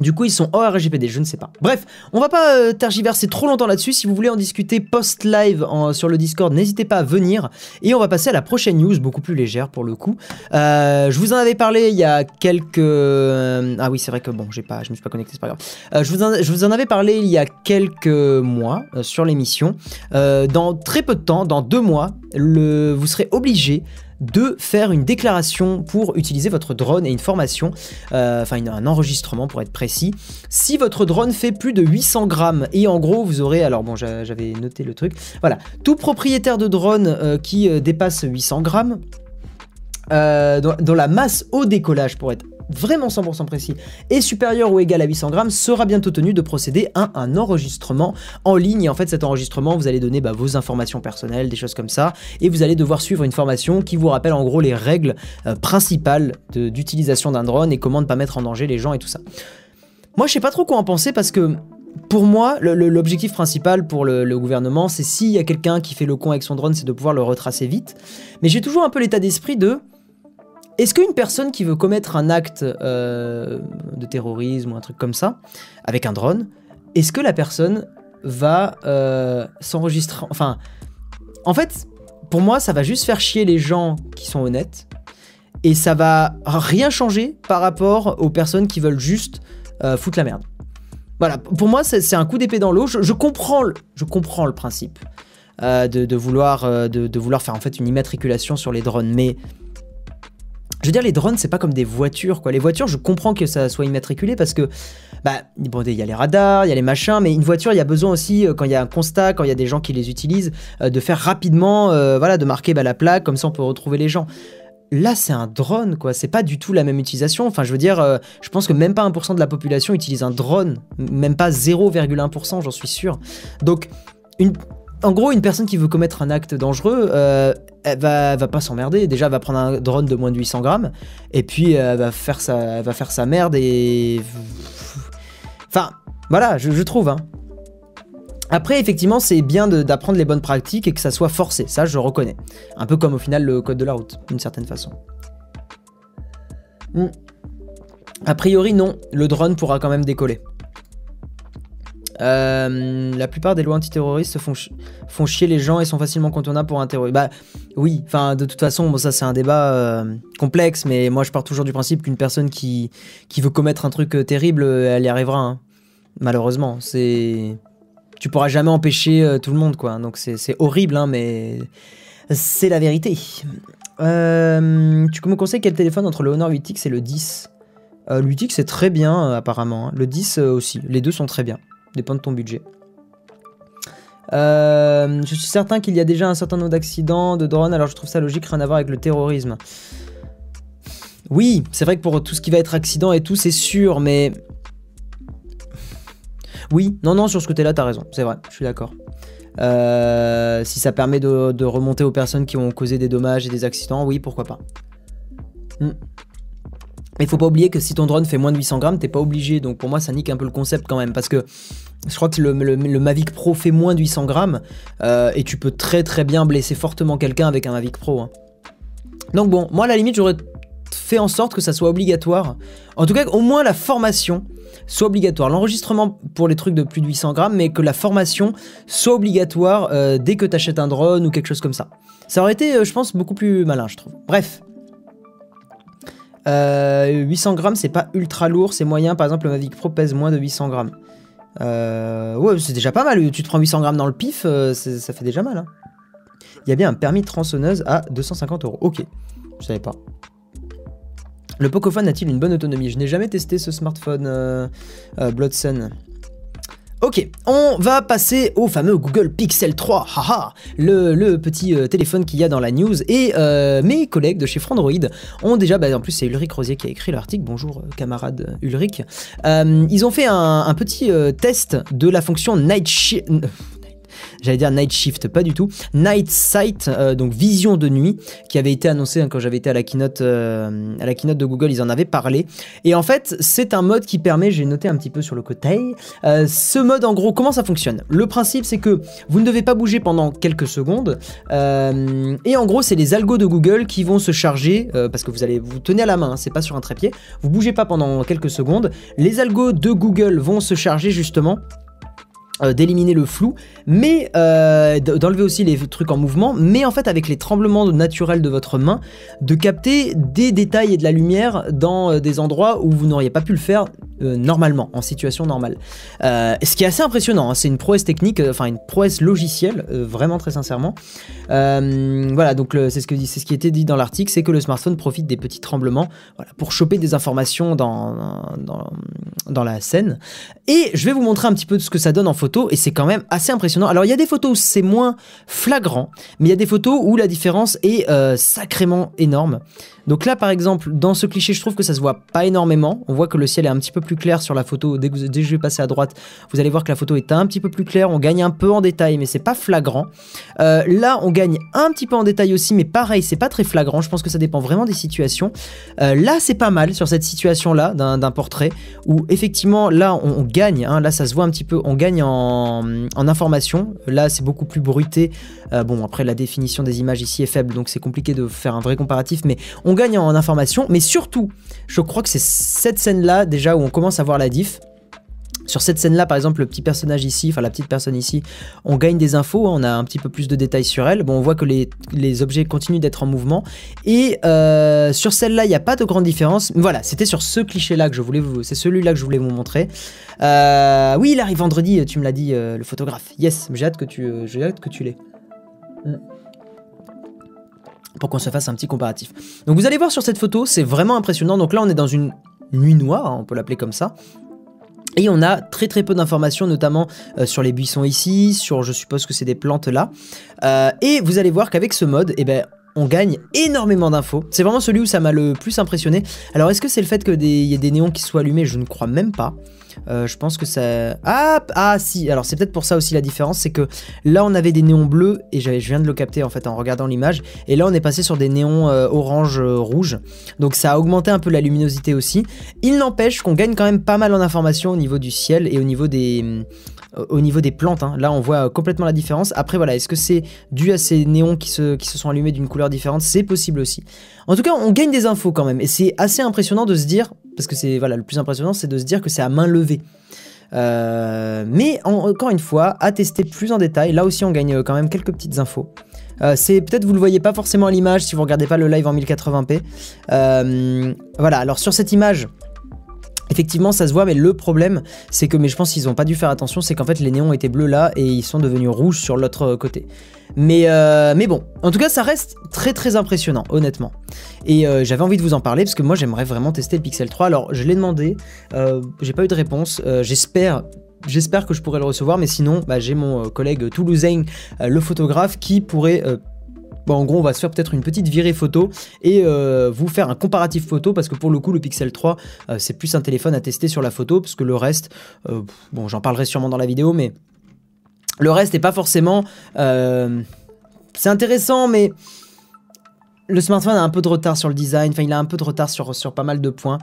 Du coup, ils sont hors RGPD, je ne sais pas. Bref, on va pas euh, tergiverser trop longtemps là-dessus. Si vous voulez en discuter post-live sur le Discord, n'hésitez pas à venir. Et on va passer à la prochaine news, beaucoup plus légère pour le coup. Euh, je vous en avais parlé il y a quelques... Euh, ah oui, c'est vrai que bon, j'ai pas, je me suis pas connecté, c'est pas grave. je, vous en, je, avais parlé il y a quelques mois sur l'émission. dans très peu de temps, dans deux mois, vous serez obligé de faire une déclaration pour utiliser votre drone et une formation, euh, enfin un enregistrement pour être précis. Si votre drone fait plus de 800 grammes et en gros vous aurez, alors bon j'avais noté le truc, voilà, tout propriétaire de drone euh, qui euh, dépasse 800 grammes, dont, la masse au décollage pour être vraiment 100% précis, est supérieur ou égal à 800 grammes, sera bientôt tenu de procéder à un enregistrement en ligne. Et en fait, cet enregistrement, vous allez donner bah, vos informations personnelles, des choses comme ça, et vous allez devoir suivre une formation qui vous rappelle en gros les règles euh, principales d'utilisation d'un drone et comment ne pas mettre en danger les gens et tout ça. Moi, je sais pas trop quoi en penser parce que pour moi, l'objectif principal pour le, le gouvernement, c'est s'il y a quelqu'un qui fait le con avec son drone, c'est de pouvoir le retracer vite. Mais j'ai toujours un peu l'état d'esprit de est-ce qu'une personne qui veut commettre un acte euh, de terrorisme ou un truc comme ça, avec un drone, est-ce que la personne va euh, s'enregistrer Enfin, en fait, pour moi, ça va juste faire chier les gens qui sont honnêtes. Et ça va rien changer par rapport aux personnes qui veulent juste euh, foutre la merde. Voilà, pour moi, c'est un coup d'épée dans l'eau. Je, comprends le, je comprends le principe de, vouloir, de, vouloir faire en fait une immatriculation sur les drones, mais je veux dire, les drones, c'est pas comme des voitures, quoi. Les voitures, je comprends que ça soit immatriculé parce que, bah, bon, il y a les radars, il y a les machins, mais une voiture, il y a besoin aussi, quand il y a un constat, quand il y a des gens qui les utilisent, de faire rapidement, voilà, de marquer bah, la plaque, comme ça on peut retrouver les gens. Là, c'est un drone, quoi. C'est pas du tout la même utilisation. Enfin, je veux dire, euh, je pense que même pas 1% de la population utilise un drone. Même pas 0,1%, j'en suis sûr. Donc, en gros, une personne qui veut commettre un acte dangereux, euh, elle va, va pas s'emmerder. Déjà, elle va prendre un drone de moins de 800 grammes. Et puis, elle va faire sa, va faire sa merde et. Enfin, voilà, je, je trouve, hein. Après, effectivement, c'est bien d'apprendre les bonnes pratiques et que ça soit forcé, ça je reconnais. Un peu comme au final le code de la route, d'une certaine façon. Hmm. A priori, non, le drone pourra quand même décoller. Euh, la plupart des lois antiterroristes font, chier les gens et sont facilement contournables pour un terroriste. Bah oui, enfin de toute façon, bon, ça c'est un débat euh, complexe, mais moi je pars toujours du principe qu'une personne qui, veut commettre un truc euh, terrible, elle y arrivera. Hein. Malheureusement, c'est tu pourras jamais empêcher tout le monde, quoi. Donc c'est horrible, hein, mais c'est la vérité. Euh, tu me conseilles quel téléphone entre le Honor 8X et le 10 euh, Le 8X c'est très bien, apparemment. Hein. Le 10 aussi. Les deux sont très bien. Dépend de ton budget. je suis certain qu'il y a déjà un certain nombre d'accidents de drones, alors je trouve ça logique, rien à voir avec le terrorisme. Oui, c'est vrai que pour tout ce qui va être accident et tout, c'est sûr, mais oui, non, non, sur ce côté-là, t'as raison, c'est vrai, je suis d'accord. Euh, si ça permet de, remonter aux personnes qui ont causé des dommages et des accidents, oui, pourquoi pas. Hmm. Mais il faut pas oublier que si ton drone fait moins de 800 grammes, t'es pas obligé. Donc pour moi, ça nique un peu le concept quand même. Parce que je crois que le, Mavic Pro fait moins de 800 grammes. Euh, et tu peux très très bien blesser fortement quelqu'un avec un Mavic Pro. Hein. Donc bon, moi à la limite, j'aurais fait en sorte que ça soit obligatoire. En tout cas, au moins la formation soit obligatoire. L'enregistrement pour les trucs de plus de 800 grammes, mais que la formation soit obligatoire euh, dès que tu achètes un drone ou quelque chose comme ça. Ça aurait été, euh, je pense, beaucoup plus malin, je trouve. Bref. 800 euh, grammes, c'est pas ultra lourd, c'est moyen. Par exemple, le Mavic Pro pèse moins de 800 grammes. ouais, c'est déjà pas mal. Tu te prends 800 grammes dans le pif, ça fait déjà mal. Hein. Il y a bien un permis de tronçonneuse à 250 euros. Ok, je savais pas. Le Pocophone a-t-il une bonne autonomie? Je n'ai jamais testé ce smartphone euh, euh. Ok, on va passer au fameux Google Pixel 3, haha, le, petit euh, téléphone qu'il y a dans la news. Et mes collègues de chez Frandroid ont déjà, bah, en plus c'est Ulrich Rosier qui a écrit l'article, bonjour camarade Ulrich, ils ont fait un petit test de la fonction Night Shift j'allais dire Night Shift, pas du tout. Night Sight, euh, donc vision de nuit, qui avait été annoncé hein, quand j'avais été à la keynote, euh, à la keynote de Google, ils en avaient parlé. Et en fait, c'est un mode qui permet, j'ai noté un petit peu sur le côté, euh, ce mode en gros, comment ça fonctionne? Le principe, c'est que vous ne devez pas bouger pendant quelques secondes. et en gros, c'est les algos de Google qui vont se charger, parce que vous allez vous tenir à la main, hein, c'est pas sur un trépied. Vous bougez pas pendant quelques secondes. Les algos de Google vont se charger justement d'éliminer le flou, mais euh, d'enlever aussi les trucs en mouvement, mais en fait avec les tremblements naturels de votre main, de capter des détails et de la lumière dans euh, des endroits où vous n'auriez pas pu le faire normalement, en situation normale. ce qui est assez impressionnant, hein, c'est une prouesse technique, enfin une prouesse logicielle, vraiment très sincèrement. voilà, donc c'est ce, ce qui était dit dans l'article, c'est que le smartphone profite des petits tremblements voilà, pour choper des informations dans, dans, dans la scène. Et je vais vous montrer un petit peu de ce que ça donne en photo et c'est quand même assez impressionnant. Alors il y a des photos où c'est moins flagrant, mais il y a des photos où la différence est euh, sacrément énorme. Donc là, par exemple, dans ce cliché, je trouve que ça se voit pas énormément. On voit que le ciel est un petit peu plus clair sur la photo. Dès que, dès que je vais passer à droite, vous allez voir que la photo est un petit peu plus claire. On gagne un peu en détail, mais c'est pas flagrant. Euh, là, on gagne un petit peu en détail aussi, mais pareil, c'est pas très flagrant. Je pense que ça dépend vraiment des situations. Euh, là, c'est pas mal sur cette situation-là d'un portrait où effectivement, là, on, gagne. Hein. là, ça se voit un petit peu. On gagne en, information. Là, c'est beaucoup plus bruité. Euh, bon, après, la définition des images ici est faible, donc c'est compliqué de faire un vrai comparatif, mais on gagne en information, mais surtout, je crois que c'est cette scène-là déjà où on commence à voir la diff. Sur cette scène-là, par exemple, le petit personnage ici, enfin la petite personne ici, on gagne des infos, hein, on a un petit peu plus de détails sur elle. Bon, on voit que les, objets continuent d'être en mouvement. Et euh, sur celle-là, il n'y a pas de grande différence. Voilà, c'était sur ce cliché-là que je voulais vous... C'est celui-là que je voulais vous montrer. Euh, oui, il arrive vendredi, tu me l'as dit, euh, le photographe. Yes, j'ai hâte que tu, tu l'aies. Mm. Pour qu'on se fasse un petit comparatif. Donc vous allez voir sur cette photo, c'est vraiment impressionnant. Donc là, on est dans une nuit noire, hein, on peut l'appeler comme ça. Et on a très très peu d'informations, notamment euh, sur les buissons ici, sur je suppose que c'est des plantes là. Euh, et vous allez voir qu'avec ce mode, eh ben, on gagne énormément d'infos. C'est vraiment celui où ça m'a le plus impressionné. Alors est-ce que c'est le fait qu'il y ait des néons qui soient allumés? Je ne crois même pas. Euh, je pense que ça... Ah, ah si, alors c'est peut-être pour ça aussi la différence, c'est que là on avait des néons bleus, et je viens de le capter en fait en regardant l'image, et là on est passé sur des néons euh, orange euh, rouge, donc ça a augmenté un peu la luminosité aussi. Il n'empêche qu'on gagne quand même pas mal en information au niveau du ciel et au niveau des, au niveau des plantes. Hein. Là, on voit complètement la différence. Après, voilà, est-ce que c'est dû à ces néons qui se, qui se sont allumés d'une couleur différente? C'est possible aussi. En tout cas, on gagne des infos quand même. Et c'est assez impressionnant de se dire, parce que c'est voilà, le plus impressionnant, c'est de se dire que c'est à main levée. Euh, mais encore une fois, à tester plus en détail. Là aussi, on gagne quand même quelques petites infos. Euh, c'est peut-être vous le voyez pas forcément à l'image si vous regardez pas le live en 1080p. Euh, voilà. Alors sur cette image, Effectivement, ça se voit, mais le problème, c'est que, mais je pense qu'ils n'ont pas dû faire attention, c'est qu'en fait, les néons étaient bleus là et ils sont devenus rouges sur l'autre côté. Mais, euh, mais bon, en tout cas, ça reste très très impressionnant, honnêtement. Et euh, j'avais envie de vous en parler parce que moi, j'aimerais vraiment tester le Pixel 3. Alors, je l'ai demandé, euh, j'ai pas eu de réponse. j'espère J'espère que je pourrai le recevoir, mais sinon, bah, j'ai mon collègue toulousain, le photographe, qui pourrait Bon, en gros, on va se faire peut-être une petite virée photo et euh, vous faire un comparatif photo parce que pour le coup, le Pixel 3, euh, c'est plus un téléphone à tester sur la photo parce que le reste, euh, bon, j'en parlerai sûrement dans la vidéo, mais le reste n'est pas forcément. c'est intéressant, mais le smartphone a un peu de retard sur le design, enfin il a un peu de retard sur, sur pas mal de points.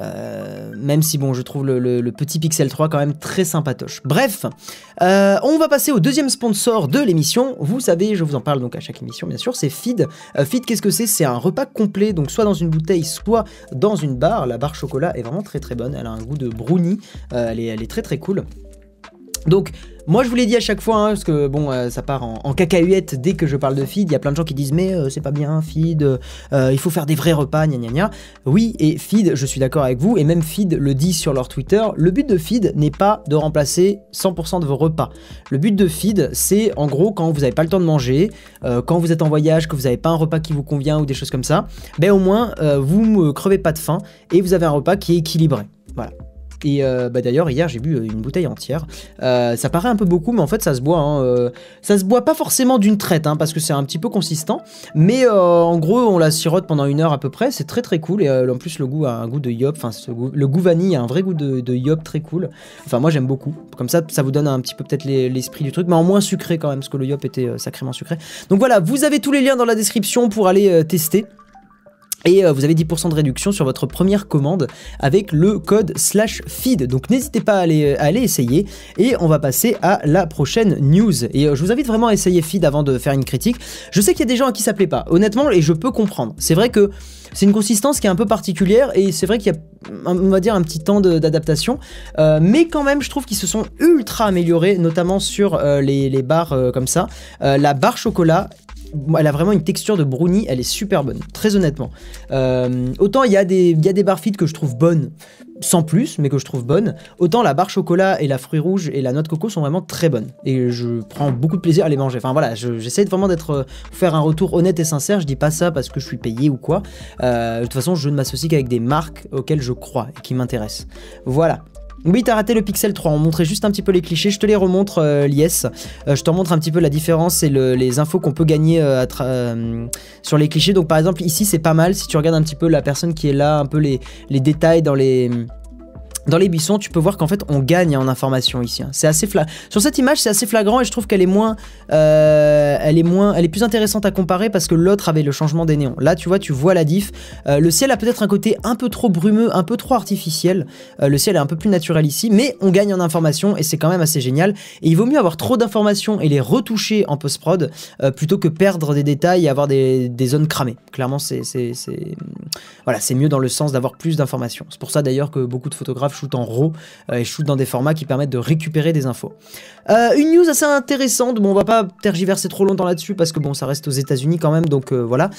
Euh, même si bon, je trouve le, petit Pixel 3 quand même très sympatoche. Bref, euh, on va passer au deuxième sponsor de l'émission. Vous savez, je vous en parle donc à chaque émission, bien sûr, c'est Feed. Euh, Feed, qu'est-ce que c'est? C'est un repas complet, donc soit dans une bouteille, soit dans une barre. La barre chocolat est vraiment très très bonne. Elle a un goût de brownie. est, elle est très très cool. Donc, moi je vous l'ai dit à chaque fois, hein, parce que bon, euh, ça part en, cacahuète dès que je parle de feed. Il y a plein de gens qui disent, mais euh, c'est pas bien, feed, euh, il faut faire des vrais repas, gna gna gna. Oui, et feed, je suis d'accord avec vous, et même feed le dit sur leur Twitter. Le but de feed n'est pas de remplacer 100% de vos repas. Le but de feed, c'est en gros quand vous n'avez pas le temps de manger, quand vous êtes en voyage, que vous n'avez pas un repas qui vous convient ou des choses comme ça, ben au moins vous ne crevez pas de faim et vous avez un repas qui est équilibré. Voilà. Et euh, bah d'ailleurs, hier, j'ai bu euh, une bouteille entière. Euh, ça paraît un peu beaucoup, mais en fait, ça se boit. Hein, ça se boit pas forcément d'une traite, hein, parce que c'est un petit peu consistant. Mais en gros, on la sirote pendant une heure à peu près. C'est très très cool. Et en plus, le goût a un goût de yop. Enfin, le goût vanille a un vrai goût de, de yop très cool. Enfin, moi, j'aime beaucoup. Comme ça, ça vous donne un petit peu peut-être l'esprit du truc, mais en moins sucré quand même, parce que le yop était sacrément sucré. Donc voilà, vous avez tous les liens dans la description pour aller tester. Et euh, vous avez 10% de réduction sur votre première commande avec le code slash feed. Donc n'hésitez pas à aller, aller, essayer. Et on va passer à la prochaine news. Et euh, je vous invite vraiment à essayer feed avant de faire une critique. Je sais qu'il y a des gens à qui ça plaît pas, honnêtement, et je peux comprendre. C'est vrai que c'est une consistance qui est un peu particulière et c'est vrai qu'il y a, on va dire, un petit temps d'adaptation. Euh, mais quand même, je trouve qu'ils se sont ultra améliorés, notamment sur les, barres comme ça. la barre chocolat elle a vraiment une texture de brownie, elle est super bonne, très honnêtement. Euh, autant il y, a des, barres que je trouve bonnes, sans plus, mais que je trouve bonnes. Autant la barre chocolat et la fruit rouge et la noix de coco sont vraiment très bonnes. Et je prends beaucoup de plaisir à les manger. Enfin voilà, j'essaie vraiment d'être euh, faire un retour honnête et sincère. Je dis pas ça parce que je suis payé ou quoi. Euh, de toute façon, je ne m'associe qu'avec des marques auxquelles je crois et qui m'intéressent. Voilà. Oui, t'as raté le Pixel 3. On montrait juste un petit peu les clichés. Je te les remontre, euh, Lies. Euh, je te remontre un petit peu la différence et les infos qu'on peut gagner euh, sur les clichés. Donc, par exemple, ici, c'est pas mal. Si tu regardes un petit peu la personne qui est là, un peu les détails dans les dans les buissons, tu peux voir qu'en fait on gagne en information ici. Hein. C'est assez. Sur cette image, c'est assez flagrant et je trouve qu'elle est moins, euh, elle est moins, elle est plus intéressante à comparer parce que l'autre avait le changement des néons. Là, tu vois, tu vois la diff. Euh, le ciel a peut-être un côté un peu trop brumeux, un peu trop artificiel. Euh, le ciel est un peu plus naturel ici, mais on gagne en information et c'est quand même assez génial. Et il vaut mieux avoir trop d'informations et les retoucher en post prod plutôt que perdre des détails et avoir des, des zones cramées. Clairement, c'est, voilà, c'est mieux dans le sens d'avoir plus d'informations. C'est pour ça d'ailleurs que beaucoup de photographes shoot en RAW et shoot dans des formats qui permettent de récupérer des infos. une news assez intéressante, bon on va pas tergiverser trop longtemps là-dessus parce que bon ça reste aux États-Unis quand même, donc voilà.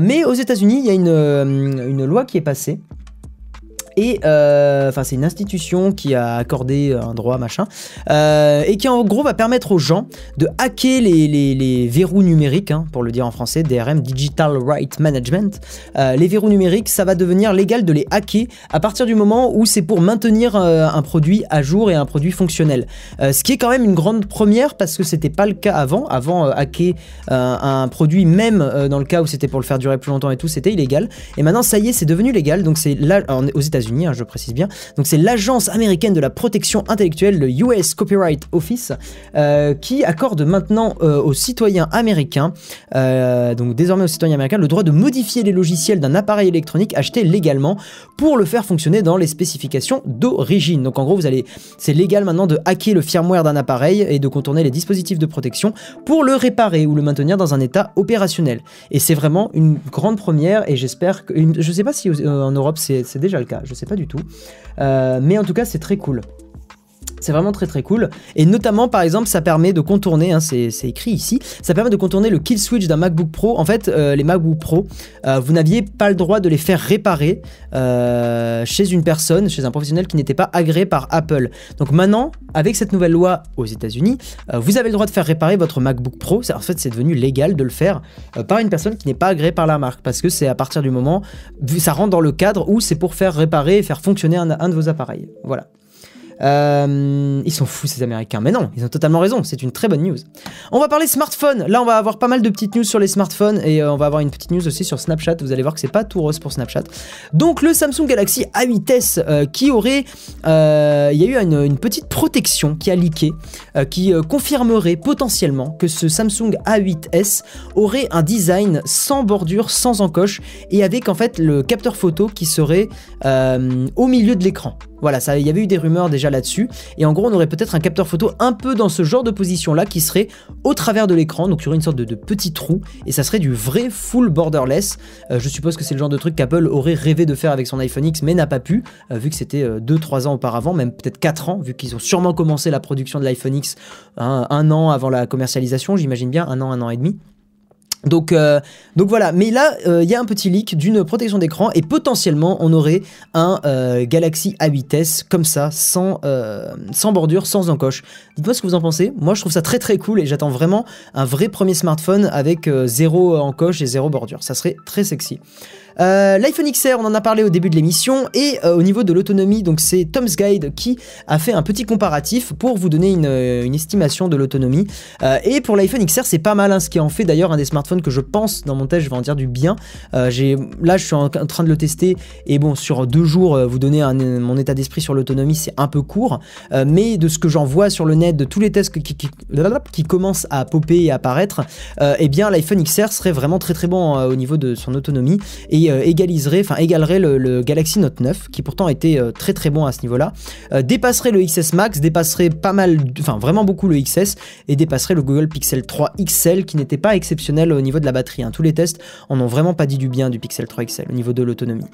mais aux États-Unis il y a une loi qui est passée et euh, enfin c'est une institution qui a accordé un droit machin euh, et qui en gros va permettre aux gens de hacker les, verrous numériques hein, pour le dire en français DRM Digital Right Management. Euh, les verrous numériques ça va devenir légal de les hacker à partir du moment où c'est pour maintenir un produit à jour et un produit fonctionnel. Ce qui est quand même une grande première parce que c'était pas le cas avant. Avant hacker un produit même dans le cas où c'était pour le faire durer plus longtemps et tout c'était illégal. Et maintenant ça y est c'est devenu légal. Donc c'est là aux États-Unis Hein, je précise bien. Donc c'est l'agence américaine de la protection intellectuelle, le US Copyright Office, euh, qui accorde maintenant euh, aux citoyens américains, euh, donc désormais aux citoyens américains, le droit de modifier les logiciels d'un appareil électronique acheté légalement pour le faire fonctionner dans les spécifications d'origine. Donc en gros, vous allez, c'est légal maintenant de hacker le firmware d'un appareil et de contourner les dispositifs de protection pour le réparer ou le maintenir dans un état opérationnel. Et c'est vraiment une grande première et j'espère que, je sais pas si en Europe c'est déjà le cas, je sais pas du tout. Euh, mais en tout cas, c'est très cool. C'est vraiment très très cool. Et notamment, par exemple, ça permet de contourner, hein, c'est écrit ici, ça permet de contourner le kill switch d'un MacBook Pro. En fait, euh, les MacBook Pro, euh, vous n'aviez pas le droit de les faire réparer chez une personne, chez un professionnel qui n'était pas agréé par Apple. Donc maintenant, avec cette nouvelle loi aux États-Unis, vous avez le droit de faire réparer votre MacBook Pro. En fait, c'est devenu légal de le faire par une personne qui n'est pas agréée par la marque, parce que c'est à partir du moment, ça rentre dans le cadre où c'est pour faire réparer et faire fonctionner un de vos appareils. Voilà. Euh, ils sont fous ces Américains. Mais non, ils ont totalement raison. C'est une très bonne news. On va parler smartphone. Là, on va avoir pas mal de petites news sur les smartphones et euh, on va avoir une petite news aussi sur Snapchat. Vous allez voir que c'est pas tout rose pour Snapchat. Donc le Samsung Galaxy A8s euh, qui aurait, il y a eu une, petite protection qui a leaké, qui confirmerait potentiellement que ce Samsung A8s aurait un design sans bordure, sans encoche et avec en fait le capteur photo qui serait au milieu de l'écran. Voilà, ça, il y avait eu des rumeurs déjà là-dessus. Et en gros, on aurait peut-être un capteur photo un peu dans ce genre de position-là qui serait au travers de l'écran. Donc il y aurait une sorte de, petit trou. Et ça serait du vrai full borderless. Euh, je suppose que c'est le genre de truc qu'Apple aurait rêvé de faire avec son iPhone X, mais n'a pas pu, euh, vu que c'était 2-3 euh, ans auparavant, même peut-être 4 ans, vu qu'ils ont sûrement commencé la production de l'iPhone X un an avant la commercialisation, j'imagine bien, un an, un an et demi. Donc, euh, donc voilà, mais là, euh, il y a un petit leak d'une protection d'écran et potentiellement on aurait un euh, Galaxy A8s comme ça, sans, sans bordure, sans encoche. Dites-moi ce que vous en pensez. Moi, je trouve ça très très cool et j'attends vraiment un vrai premier smartphone avec zéro encoche et zéro bordure. Ça serait très sexy. Euh, L'iPhone XR, on en a parlé au début de l'émission, et euh, au niveau de l'autonomie, donc c'est Tom's Guide qui a fait un petit comparatif pour vous donner une, euh, estimation de l'autonomie. et pour l'iPhone XR, c'est pas mal, hein, ce qui en fait d'ailleurs un des smartphones que je pense dans mon test, je vais en dire du bien. j'ai là, je suis en, train de le tester, et bon, sur deux jours, vous donner mon état d'esprit sur l'autonomie, c'est un peu court, mais de ce que j'en vois sur le net, de tous les tests qui, commencent à popper et apparaître, eh bien l'iPhone XR serait vraiment très très bon au niveau de son autonomie. Euh, égaliserait, enfin égalerait le, Galaxy Note 9, qui pourtant était euh, très très bon à ce niveau-là, euh, dépasserait le XS Max, dépasserait pas mal, enfin vraiment beaucoup le XS, et dépasserait le Google Pixel 3 XL, qui n'était pas exceptionnel au niveau de la batterie. Hein. Tous les tests en ont vraiment pas dit du bien du Pixel 3 XL au niveau de l'autonomie.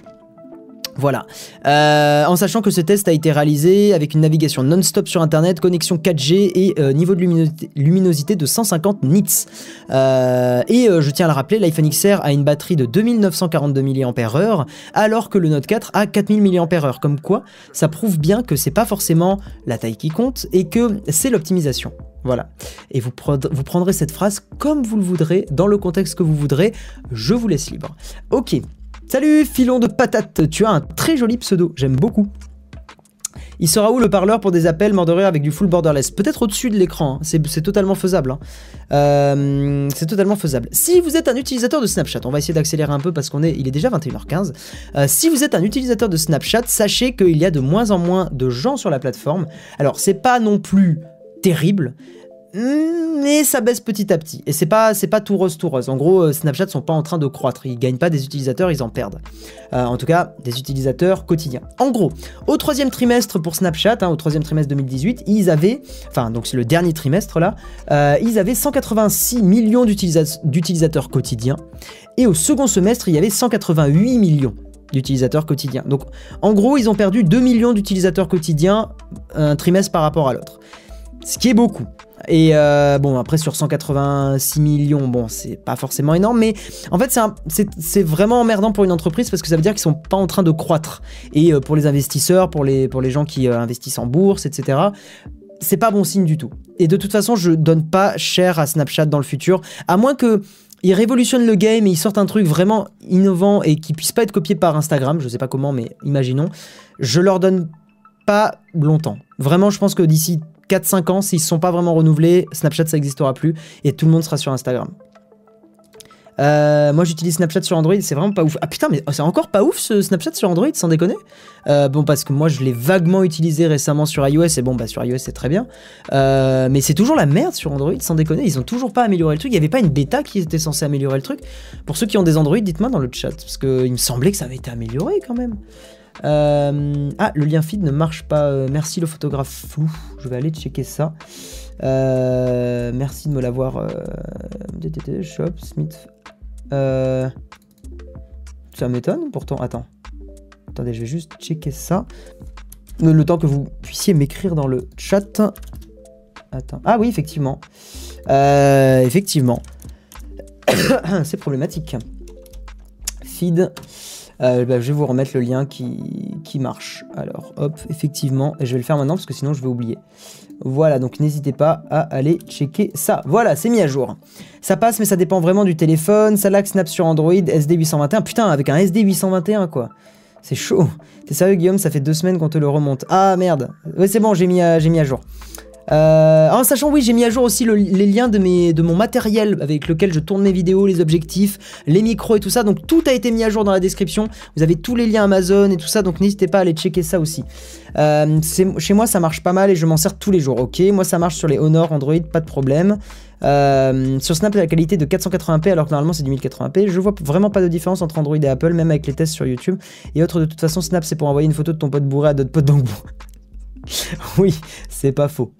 Voilà. Euh, en sachant que ce test a été réalisé avec une navigation non-stop sur Internet, connexion 4G et euh, niveau de luminosité, de 150 nits. Euh, et je tiens à le rappeler, l'iPhone XR a une batterie de 2942 mAh alors que le Note 4 a 4000 mAh. Comme quoi, ça prouve bien que c'est pas forcément la taille qui compte et que c'est l'optimisation. Voilà. Et vous, vous prendrez cette phrase comme vous le voudrez, dans le contexte que vous voudrez. Je vous laisse libre. Ok. Salut, filon de patate, tu as un très joli pseudo, j'aime beaucoup. Il sera où le parleur pour des appels mort avec du full borderless? Peut-être au-dessus de l'écran, hein. c'est totalement faisable. Hein. Euh, c'est totalement faisable. Si vous êtes un utilisateur de Snapchat, on va essayer d'accélérer un peu parce qu'on est, il est déjà 21h15. Euh, si vous êtes un utilisateur de Snapchat, sachez qu'il y a de moins en moins de gens sur la plateforme. Alors c'est pas non plus terrible, mais ça baisse petit à petit. Et c'est pas, c'est pas tout rose tout rose. En gros, euh, Snapchat sont pas en train de croître. Ils gagnent pas des utilisateurs, ils en perdent. Euh, en tout cas, des utilisateurs quotidiens. En gros, au troisième trimestre pour Snapchat, hein, au troisième trimestre 2018, ils avaient, enfin donc c'est le dernier trimestre là, euh, ils avaient 186 millions d'utilisateurs quotidiens. Et au second semestre, il y avait 188 millions d'utilisateurs quotidiens. Donc en gros, ils ont perdu 2 millions d'utilisateurs quotidiens un trimestre par rapport à l'autre. Ce qui est beaucoup. Et euh, bon, après sur 186 millions, bon, c'est pas forcément énorme, mais en fait, c'est vraiment emmerdant pour une entreprise parce que ça veut dire qu'ils sont pas en train de croître. Et euh, pour les investisseurs, pour les, pour les gens qui euh, investissent en bourse, etc., c'est pas bon signe du tout. Et de toute façon, je donne pas cher à Snapchat dans le futur, à moins que ils révolutionnent le game et ils sortent un truc vraiment innovant et qui puisse pas être copié par Instagram, je sais pas comment, mais imaginons. Je leur donne pas longtemps. Vraiment, je pense que d'ici 4-5 ans, s'ils ne sont pas vraiment renouvelés, Snapchat ça n'existera plus et tout le monde sera sur Instagram. Euh, moi j'utilise Snapchat sur Android, c'est vraiment pas ouf. Ah putain, mais c'est encore pas ouf ce Snapchat sur Android, sans déconner euh, Bon, parce que moi je l'ai vaguement utilisé récemment sur iOS, et bon, bah sur iOS c'est très bien. Euh, mais c'est toujours la merde sur Android, sans déconner. Ils ont toujours pas amélioré le truc. Il y avait pas une bêta qui était censée améliorer le truc. Pour ceux qui ont des Android, dites-moi dans le chat, parce qu'il me semblait que ça avait été amélioré quand même. Euh, ah, le lien feed ne marche pas. Euh, merci le photographe flou. Je vais aller checker ça. Euh, merci de me l'avoir. Shop, Smith. ça m'étonne pourtant. Attends. Attendez, je vais juste checker ça. Le, temps que vous puissiez m'écrire dans le chat. Attends. Ah oui, effectivement. effectivement. <coughs> C'est problématique. Feed. Euh, bah, je vais vous remettre le lien qui, qui, marche. Alors, hop, effectivement, et je vais le faire maintenant parce que sinon je vais oublier. Voilà, donc n'hésitez pas à aller checker ça. Voilà, c'est mis à jour. Ça passe, mais ça dépend vraiment du téléphone. Ça lag snap sur Android, SD821. Putain, avec un SD821, quoi. C'est chaud. T'es sérieux, Guillaume? Ça fait deux semaines qu'on te le remonte. Ah, merde. Ouais, c'est bon, j'ai mis, mis à jour. Euh, en sachant, oui, j'ai mis à jour aussi les liens de, mon matériel avec lequel je tourne mes vidéos, les objectifs, les micros et tout ça. Donc tout a été mis à jour dans la description. Vous avez tous les liens Amazon et tout ça, donc n'hésitez pas à aller checker ça aussi. Euh, chez moi, ça marche pas mal et je m'en sers tous les jours. Ok, moi ça marche sur les Honor, Android, pas de problème. Euh, sur Snap, la qualité de 480p alors que normalement c'est du 1080p. Je vois vraiment pas de différence entre Android et Apple, même avec les tests sur YouTube. Et autre, de toute façon, Snap c'est pour envoyer une photo de ton pote bourré à d'autres potes donc <laughs> oui, c'est pas faux.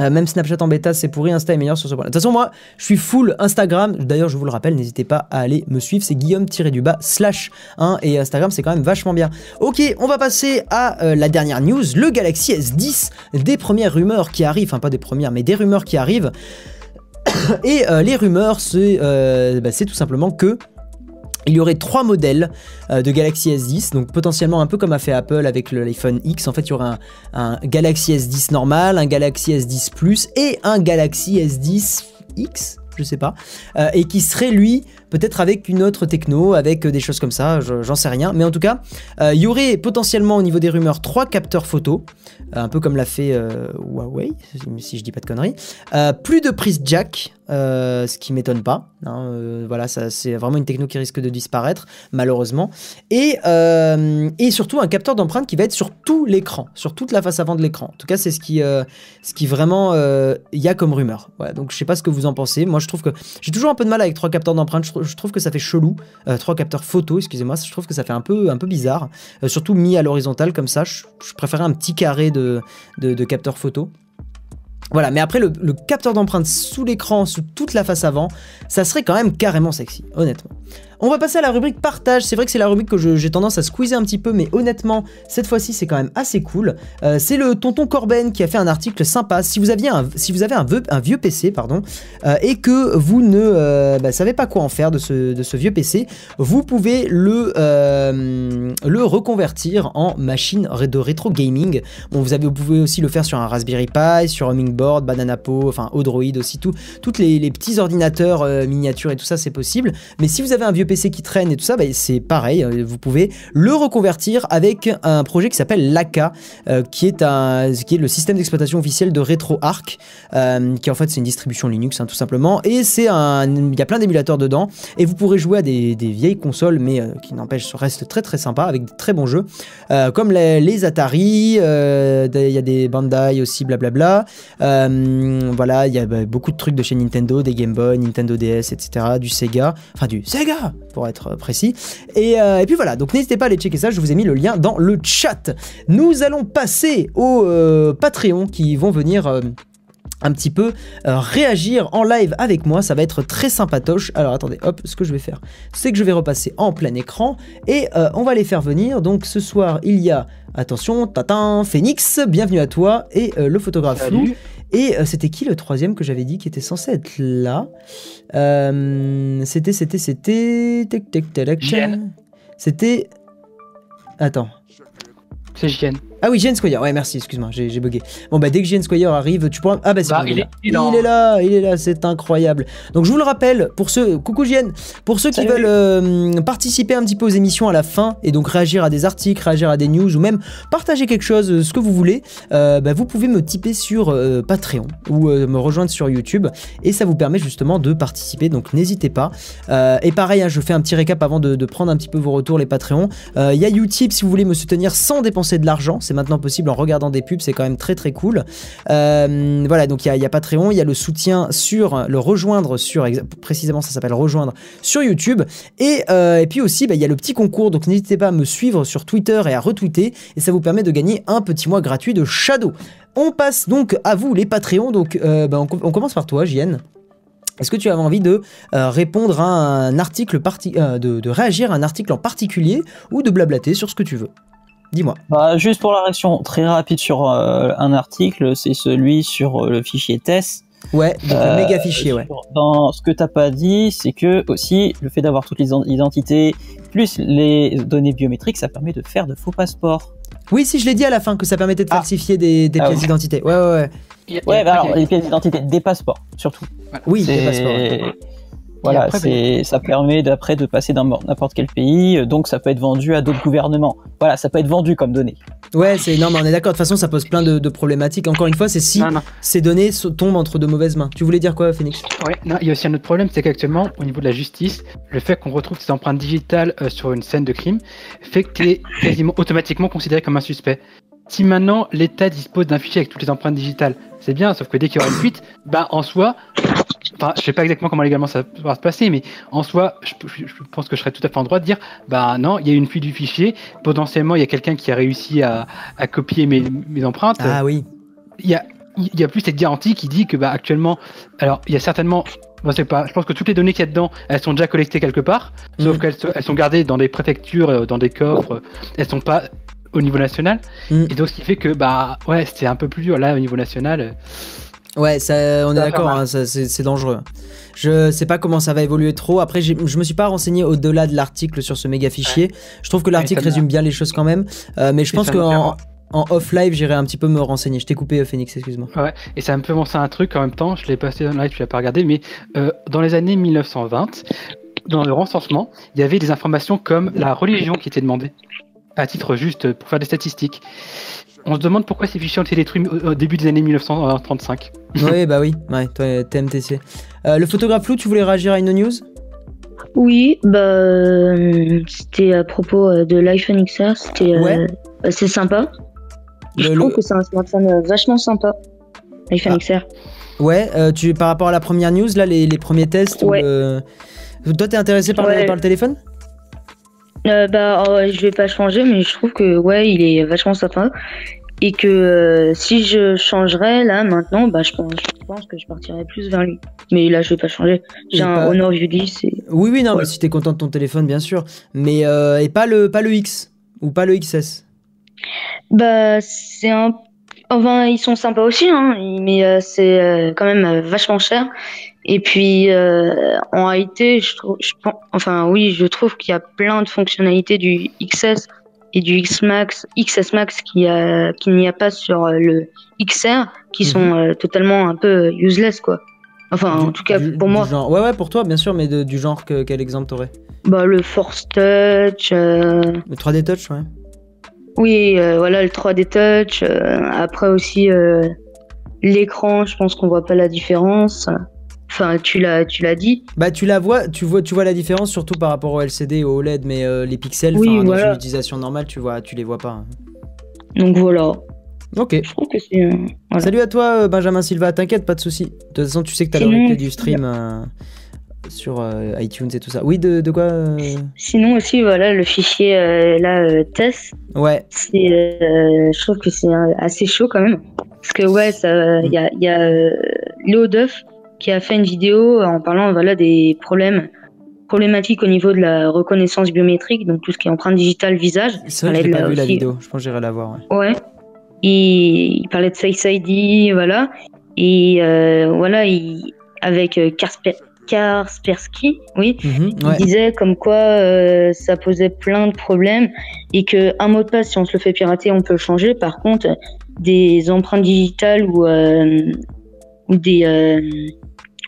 Euh, même Snapchat en bêta, c'est pourri, Insta est meilleur sur ce point De toute façon, moi, je suis full Instagram. D'ailleurs, je vous le rappelle, n'hésitez pas à aller me suivre. C'est Guillaume-du-bas slash 1 et Instagram, c'est quand même vachement bien. Ok, on va passer à euh, la dernière news. Le Galaxy S10, des premières rumeurs qui arrivent, enfin pas des premières, mais des rumeurs qui arrivent. <coughs> et euh, les rumeurs, c'est bah, tout simplement que il y aurait trois modèles euh, de Galaxy S10, donc potentiellement un peu comme a fait Apple avec l'iPhone X. En fait, il y aurait un, Galaxy S10 normal, un Galaxy S10 Plus et un Galaxy S10 X, je sais pas, euh, et qui serait lui peut-être avec une autre techno, avec des choses comme ça, j'en sais rien. Mais en tout cas, euh, il y aurait potentiellement au niveau des rumeurs trois capteurs photo, un peu comme l'a fait Huawei, si je dis pas de conneries. plus de prise jack, ce qui m'étonne pas. Hein, euh, voilà, c'est vraiment une techno qui risque de disparaître, malheureusement. Et, euh, surtout un capteur d'empreinte qui va être sur tout l'écran, sur toute la face avant de l'écran. En tout cas, c'est euh, ce qui vraiment il y a comme rumeur. donc je sais pas ce que vous en pensez. Moi, je trouve que j'ai toujours un peu de mal avec trois capteurs d'empreinte. Je, trouve que ça fait chelou. trois capteurs photo, excusez-moi. Je trouve que ça fait un peu, un peu bizarre. surtout mis à l'horizontale comme ça. Je, préférerais un petit carré de, de, capteurs photo. Voilà, mais après le, capteur d'empreinte sous l'écran, sous toute la face avant, ça serait quand même carrément sexy, honnêtement. On va passer à la rubrique partage. C'est vrai que c'est la rubrique que j'ai tendance à squeezer un petit peu, mais honnêtement, cette fois-ci, c'est quand même assez cool. Euh, c'est le tonton Corben qui a fait un article sympa. Si vous, si vous avez un, vieux PC, pardon, euh, et que vous ne euh, bah, savez pas quoi en faire de ce, vieux PC, vous pouvez le, reconvertir en machine de rétro gaming. Bon, vous, avez, vous pouvez aussi le faire sur un Raspberry Pi, sur un Mingboard, Banana Po, enfin Odroid aussi, tout, toutes les, les petits ordinateurs miniatures et tout ça, c'est possible. Mais si vous avez un vieux PC qui traîne et tout ça, bah, c'est pareil, euh, vous pouvez le reconvertir avec un projet qui s'appelle Laka, euh, qui, est un, qui est le système d'exploitation officiel de RetroArch, euh, qui en fait c'est une distribution Linux hein, tout simplement, et c'est un, il y a plein d'émulateurs dedans, et vous pourrez jouer à des, vieilles consoles, mais qui n'empêche, reste très très sympa, avec de très bons jeux, comme les, Atari, il y a des Bandai aussi, blablabla, voilà, il y a bah, beaucoup de trucs de chez Nintendo, des Game Boy, Nintendo DS, etc., du Sega, enfin du Sega pour être précis. Euh, et, puis voilà, donc n'hésitez pas à aller checker ça, je vous ai mis le lien dans le chat. Nous allons passer aux euh, Patreon qui vont venir... Euh, un petit peu euh, réagir en live avec moi, ça va être très sympatoche. Alors attendez, hop, ce que je vais faire, c'est que je vais repasser en plein écran et euh, on va les faire venir. Donc ce soir, il y a, attention, Tatin, Phoenix, bienvenue à toi, et euh, le photographe flou. Et c'était qui le troisième que j'avais dit qui était censé être là? C'était, c'était, c'était... C'était... Attends. C'est JN. Ah oui, Jane Squire, ouais, merci, excuse-moi, j'ai bugué. Bon, bah, dès que Jane Squire arrive, tu pourras. Ah, bah, c'est bah, il, est, il, est là, il est là, c'est incroyable. Donc, je vous le rappelle, pour ceux. Coucou Jane, pour ceux qui veulent euh, participer un petit peu aux émissions à la fin et donc réagir à des articles, réagir à des news ou même partager quelque chose, euh, ce que vous voulez, euh, bah, vous pouvez me typer sur Patreon ou me rejoindre sur YouTube et ça vous permet justement de participer, donc n'hésitez pas. et pareil, hein, je fais un petit récap avant de, de, prendre un petit peu vos retours, les Patreons. Il y a Utip si vous voulez me soutenir sans dépenser de l'argent c'est maintenant possible en regardant des pubs, c'est quand même très très cool. Euh, voilà, donc il y, a Patreon, il y a le soutien sur le rejoindre sur, précisément ça s'appelle rejoindre sur YouTube. Et, euh, et puis aussi, bah, il y a le petit concours, donc n'hésitez pas à me suivre sur Twitter et à retweeter, et ça vous permet de gagner un petit mois gratuit de Shadow. On passe donc à vous les Patreons, donc euh, bah, on, commence par toi, JN. Est-ce que tu avais envie de répondre à un article, de, de, réagir à un article en particulier ou de blablater sur ce que tu veux? Dis-moi. Bah, juste pour la réaction très rapide sur euh, un article, c'est celui sur euh, le fichier TESS. Ouais, donc le méga fichier, ouais. Dans ce que t'as pas dit, c'est que aussi le fait d'avoir toutes les identités plus les données biométriques, ça permet de faire de faux passeports. Oui, si je l'ai dit à la fin que ça permettait de ah. falsifier des, ah pièces d'identité. Ouais, ouais, ouais. Ouais, bah alors les pièces d'identité, des passeports surtout. Oui, des passeports. Voilà, c'est, ça permet d'après de passer dans n'importe quel pays, euh, donc ça peut être vendu à d'autres gouvernements. Voilà, ça peut être vendu comme données. Ouais, c'est non, mais on est d'accord. De toute façon, ça pose plein de, problématiques. Encore une fois, c'est si ces données tombent entre de mauvaises mains. Tu voulais dire quoi, Phoenix Ouais, non, il y a aussi un autre problème, c'est qu'actuellement, au niveau de la justice, le fait qu'on retrouve ces empreintes digitales euh, sur une scène de crime fait que tu es <coughs> quasiment automatiquement considéré comme un suspect. Si maintenant l'État dispose d'un fichier avec toutes les empreintes digitales, c'est bien, sauf que dès qu'il y aura une fuite, bah en soi, enfin, je sais pas exactement comment légalement ça va se passer, mais en soi, je, pense que je serais tout à fait en droit de dire, bah non, il y a une fuite du fichier, potentiellement il y a quelqu'un qui a réussi à, copier mes, empreintes. Ah oui. Il y a, il y a plus cette garantie qui dit que bah actuellement, alors il y a certainement je sais pas. Je pense que toutes les données qu'il y a dedans, elles sont déjà collectées quelque part, sauf mm. qu'elles elles sont gardées dans des préfectures, euh, dans des coffres. Elles sont pas au niveau national. Mm. Et donc, ce qui fait que, bah, ouais, c'était un peu plus dur là au niveau national. Ouais, ça, on est d'accord, hein, c'est dangereux. Je sais pas comment ça va évoluer trop. Après, je me suis pas renseigné au-delà de l'article sur ce méga fichier. Je trouve que l'article résume bien les choses quand même. Euh, mais je pense qu'en en off-live, j'irai un petit peu me renseigner. Je t'ai coupé, euh, Phoenix, excuse-moi. Ouais, et ça me fait penser à un truc en même temps. Je l'ai passé dans live, tu l'as pas regardé, mais euh, dans les années 1920, dans le recensement, il y avait des informations comme la religion qui était demandée à titre juste pour faire des statistiques. On se demande pourquoi ces fichiers ont été détruits au début des années 1935. <laughs> oui, bah oui, ouais, toi, TMTC. Euh, le photographe flou, tu voulais réagir à une news? Oui, bah, euh, c'était à propos euh, de l'iPhone XR, c'était ouais. c'est sympa. Je trouve que c'est un smartphone vachement sympa, l'iPhone ah. XR. Ouais, tu, par rapport à la première news, là, les, premiers tests, ouais. toi, t'es intéressé par, par le téléphone? Euh, bah, oh, je vais pas changer, mais je trouve que ouais, il est vachement sympa. Et que euh, si je changerais là maintenant, bah, je, pense, je pense que je partirais plus vers lui. Mais là, je vais pas changer. J'ai un Honor U10. Et... Oui, oui, non, mais si t'es content de ton téléphone, bien sûr. Mais euh, et pas le, pas le X ou pas le XS. Bah, c'est un. Enfin, ils sont sympas aussi, hein, mais c'est quand même vachement cher. Et puis euh, en réalité, je trouve, je, enfin oui, je trouve qu'il y a plein de fonctionnalités du XS et du X Max, XS Max qui a, qu'il n'y a pas sur euh, le XR, qui mhm. sont euh, totalement un peu useless quoi. Enfin, en tout cas pour moi. ouais ouais pour toi bien sûr, mais du genre que, quel exemple t'aurais? Bah le Force Touch. Le 3D Touch ouais. Oui, voilà le 3D Touch. après aussi l'écran, je pense qu'on voit pas la différence. Enfin, tu l'as, tu l'as dit. Bah, tu la vois, tu vois, tu vois la différence surtout par rapport au LCD et au OLED, mais euh, les pixels, oui, dans une utilisation normale, tu vois, tu les vois pas. Hein. Donc voilà. Ok. Je trouve que c'est. Euh, Salut à toi, euh, Benjamin Silva. T'inquiète, pas de souci. De toute façon, tu sais que t'as le replay du stream sur iTunes et tout ça. Oui, de, de quoi Sinon aussi, voilà, le fichier là, test. Ouais. C'est, je trouve que c'est assez chaud quand même. Parce que ouais, ça- il y a, y a Léo Duff qui a fait une vidéo en parlant voilà des problèmes problématiques au niveau de la reconnaissance biométrique, donc tout ce qui est empreinte digitale visage. C'est vrai que pas vu la vidéo. Je pense que j'irai la voir. ouais. Ouais. Et il parlait de Face ID, voilà. Et euh, voilà, il, avec euh, Karsper- Kaspersky, oui, Mhm, il ouais. disait comme quoi euh, ça posait plein de problèmes et que un mot de passe, si on se le fait pirater, on peut le changer. Par contre, des empreintes digitales ou euh, ou des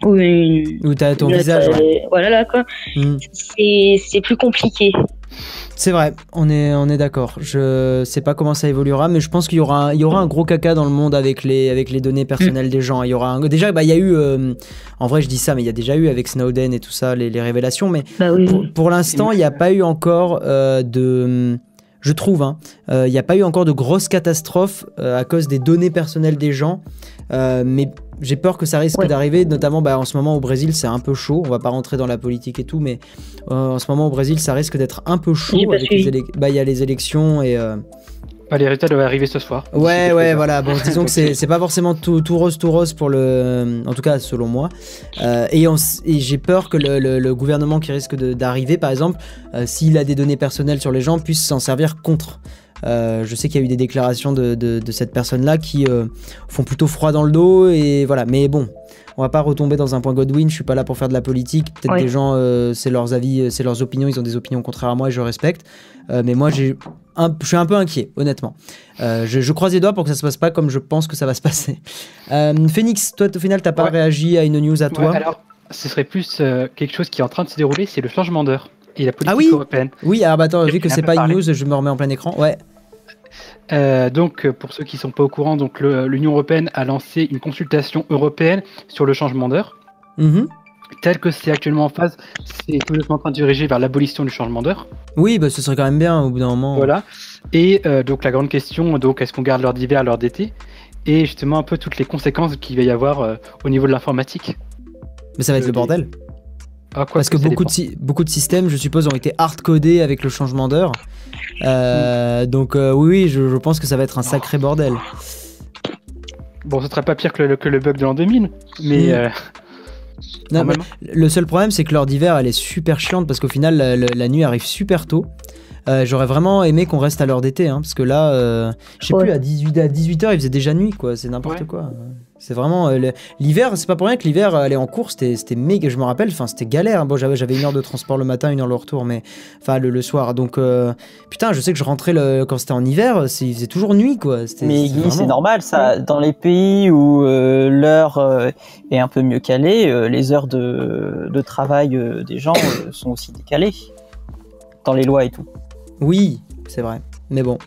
ou une t'as ton visage. ouais. euh, voilà là quoi, Mhm. c'est plus compliqué. C'est vrai, on est, on est d'accord. Je sais pas comment ça évoluera, mais je pense qu'il y aura, il y aura un gros caca dans le monde avec les, avec les données personnelles des gens. Il y aura un- déjà, bah, il y a eu, euh, en vrai, je dis ça, mais il y a déjà eu avec Snowden et tout ça les, les révélations, mais Bah oui. pour, pour l'instant, il n'y a pas eu encore euh, de. Je trouve, hein, euh, il n'y a pas eu encore de grosses catastrophes euh, à cause des données personnelles des gens. Euh, mais j'ai peur que ça risque Ouais. d'arriver, notamment bah, en ce moment au Brésil, c'est un peu chaud. On va pas rentrer dans la politique et tout, mais euh, en ce moment au Brésil, ça risque d'être un peu chaud. Bah, Il y a les élections et. euh, Bah, les résultats doivent arriver ce soir. Ouais, ouais, voilà. Bon, <laughs> disons que c'est pas forcément tout, tout rose, tout rose pour le. En tout cas, selon moi. Euh, et on s- et j'ai peur que le, le- le gouvernement qui risque d'arriver, par exemple, euh, s'il a des données personnelles sur les gens, puisse s'en servir contre. Euh, je sais qu'il y a eu des déclarations de, de- de cette personne-là qui euh, font plutôt froid dans le dos et voilà. Mais bon, on va pas retomber dans un point Godwin. Je suis pas là pour faire de la politique. Peut-être Ouais. des gens, euh, c'est leurs avis, c'est leurs opinions. Ils ont des opinions contraires à moi et je respecte. Mais moi, j'ai je suis un peu inquiet, honnêtement. Euh, je, je croise les doigts pour que ça se passe pas comme je pense que ça va se passer. <laughs> Euh, Phoenix, toi, au final, t'as pas Ouais. réagi à une news à Ouais, toi? alors, ce serait plus euh, quelque chose qui est en train de se dérouler, c'est le changement d'heure et la politique Ah oui européenne. Oui, alors bah, attends, vu que c'est pas une news, je me remets en plein écran. Ouais. Euh, donc, euh, pour ceux qui sont pas au courant, donc l'Union européenne a lancé une consultation européenne sur le changement d'heure. Mhm. Tel que c'est actuellement en phase, c'est tout doucement en train de diriger vers l'abolition du changement d'heure. Oui, bah, ce serait quand même bien au bout d'un moment. Voilà. Et euh, donc la grande question, donc est-ce qu'on garde l'heure d'hiver, l'heure d'été? Et justement un peu toutes les conséquences qu'il va y avoir euh, au niveau de l'informatique. Mais ça va être le bordel. Ah, quoi Parce que beaucoup de, beaucoup de systèmes, je suppose, ont été hard-codés avec le changement d'heure. Euh, Donc, euh, oui, oui, je, je pense que ça va être un sacré bordel. Bon, ce sera pas pire que le, que le bug de l'an 2000, mais Mm. euh, Non, mais le seul problème, c'est que l'heure d'hiver, elle est super chiante parce qu'au final, la, la- la nuit arrive super tôt. Euh, J'aurais vraiment aimé qu'on reste à l'heure d'été, hein, parce que là, euh, je sais Ouais. plus, à 18 à 18h, il faisait déjà nuit, quoi. C'est n'importe Ouais. quoi. C'est vraiment euh, l'hiver, c'est pas pour rien que l'hiver, aller en cours, c'était méga. Je me rappelle, enfin, c'était galère. Bon, j'avais une heure de transport le matin, une heure le retour, mais enfin le, le soir. Donc, euh, putain, je sais que je rentrais le, quand c'était en hiver, il faisait toujours nuit, quoi. Mais Guy, c'est normal, ça. Dans les pays où euh, l'heure euh, est un peu mieux calée, euh, les heures de, de travail euh, des gens euh, sont aussi décalées dans les lois et tout. Oui, c'est vrai. Mais bon.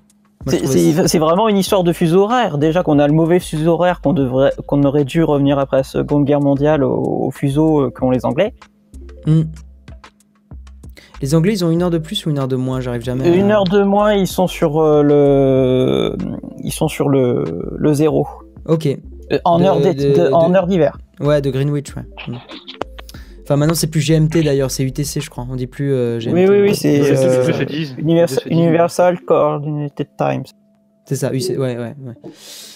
C'est- vraiment une histoire de fuseau horaire. Déjà qu'on a le mauvais fuseau horaire, qu'on devrait, qu'on aurait dû revenir après la Seconde Guerre mondiale au, au fuseau euh, qu'ont les Anglais. Hmm. Les Anglais, ils ont une heure de plus ou une heure de moins? J'arrive jamais. à- Une heure de moins, ils sont sur euh, le, ils sont sur le, le zéro. Ok. Euh, En De- heure d'été- de- de- en de- heure d'hiver. Ouais, de Greenwich, ouais. Hmm. Enfin, maintenant, c'est plus GMT d'ailleurs, c'est UTC, je crois. On dit plus euh, GMT. Oui, oui, oui, c'est, euh. Universal Coordinated Times. C'est ça, UC, ouais, ouais, ouais.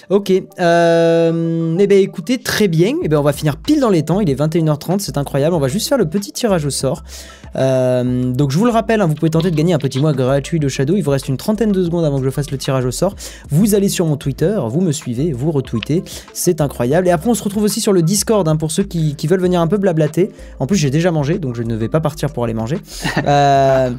Ok. Euh, eh bien, écoutez, très bien. Eh ben, on va finir pile dans les temps. Il est 21h30, c'est incroyable. On va juste faire le petit tirage au sort. Euh, donc, je vous le rappelle, hein, vous pouvez tenter de gagner un petit mois gratuit de Shadow. Il vous reste une trentaine de secondes avant que je fasse le tirage au sort. Vous allez sur mon Twitter, vous me suivez, vous retweetez. C'est incroyable. Et après, on se retrouve aussi sur le Discord hein, pour ceux qui, qui veulent venir un peu blablater. En plus, j'ai déjà mangé, donc je ne vais pas partir pour aller manger. <laughs> Euh,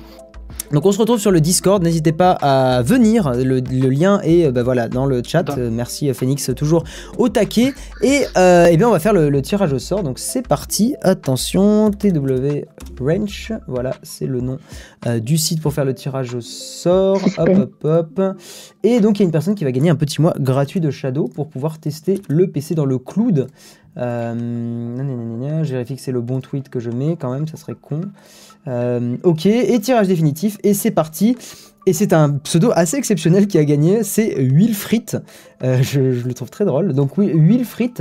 donc on se retrouve sur le Discord, n'hésitez pas à venir, le, le lien est euh, bah voilà, dans le chat, Euh, merci euh, Phoenix, toujours au taquet, et euh, eh bien on va faire le, le tirage au sort, donc c'est parti, attention, TW Wrench, voilà, c'est le nom euh, du site pour faire le tirage au sort, <laughs> hop hop hop, et donc il y a une personne qui va gagner un petit mois gratuit de Shadow pour pouvoir tester le PC dans le cloud. Euh, nanana, je vérifie que c'est le bon tweet que je mets. Quand même, ça serait con. Euh, ok, et tirage définitif, et c'est parti. Et c'est un pseudo assez exceptionnel qui a gagné, c'est Wilfrit. Euh, je, je le trouve très drôle. Donc oui, Wilfrit.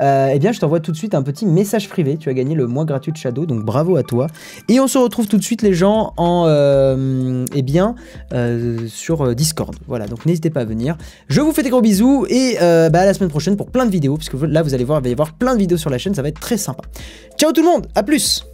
euh, eh bien, je t'envoie tout de suite un petit message privé. Tu as gagné le mois gratuit de Shadow, donc bravo à toi. Et on se retrouve tout de suite, les gens, en, euh, eh bien, euh, sur Discord. Voilà, donc n'hésitez pas à venir. Je vous fais des gros bisous et bah, à la semaine prochaine pour plein de vidéos, parce que là, vous allez voir, il va y plein de vidéos sur la chaîne, ça va être très sympa. Ciao tout le monde, à plus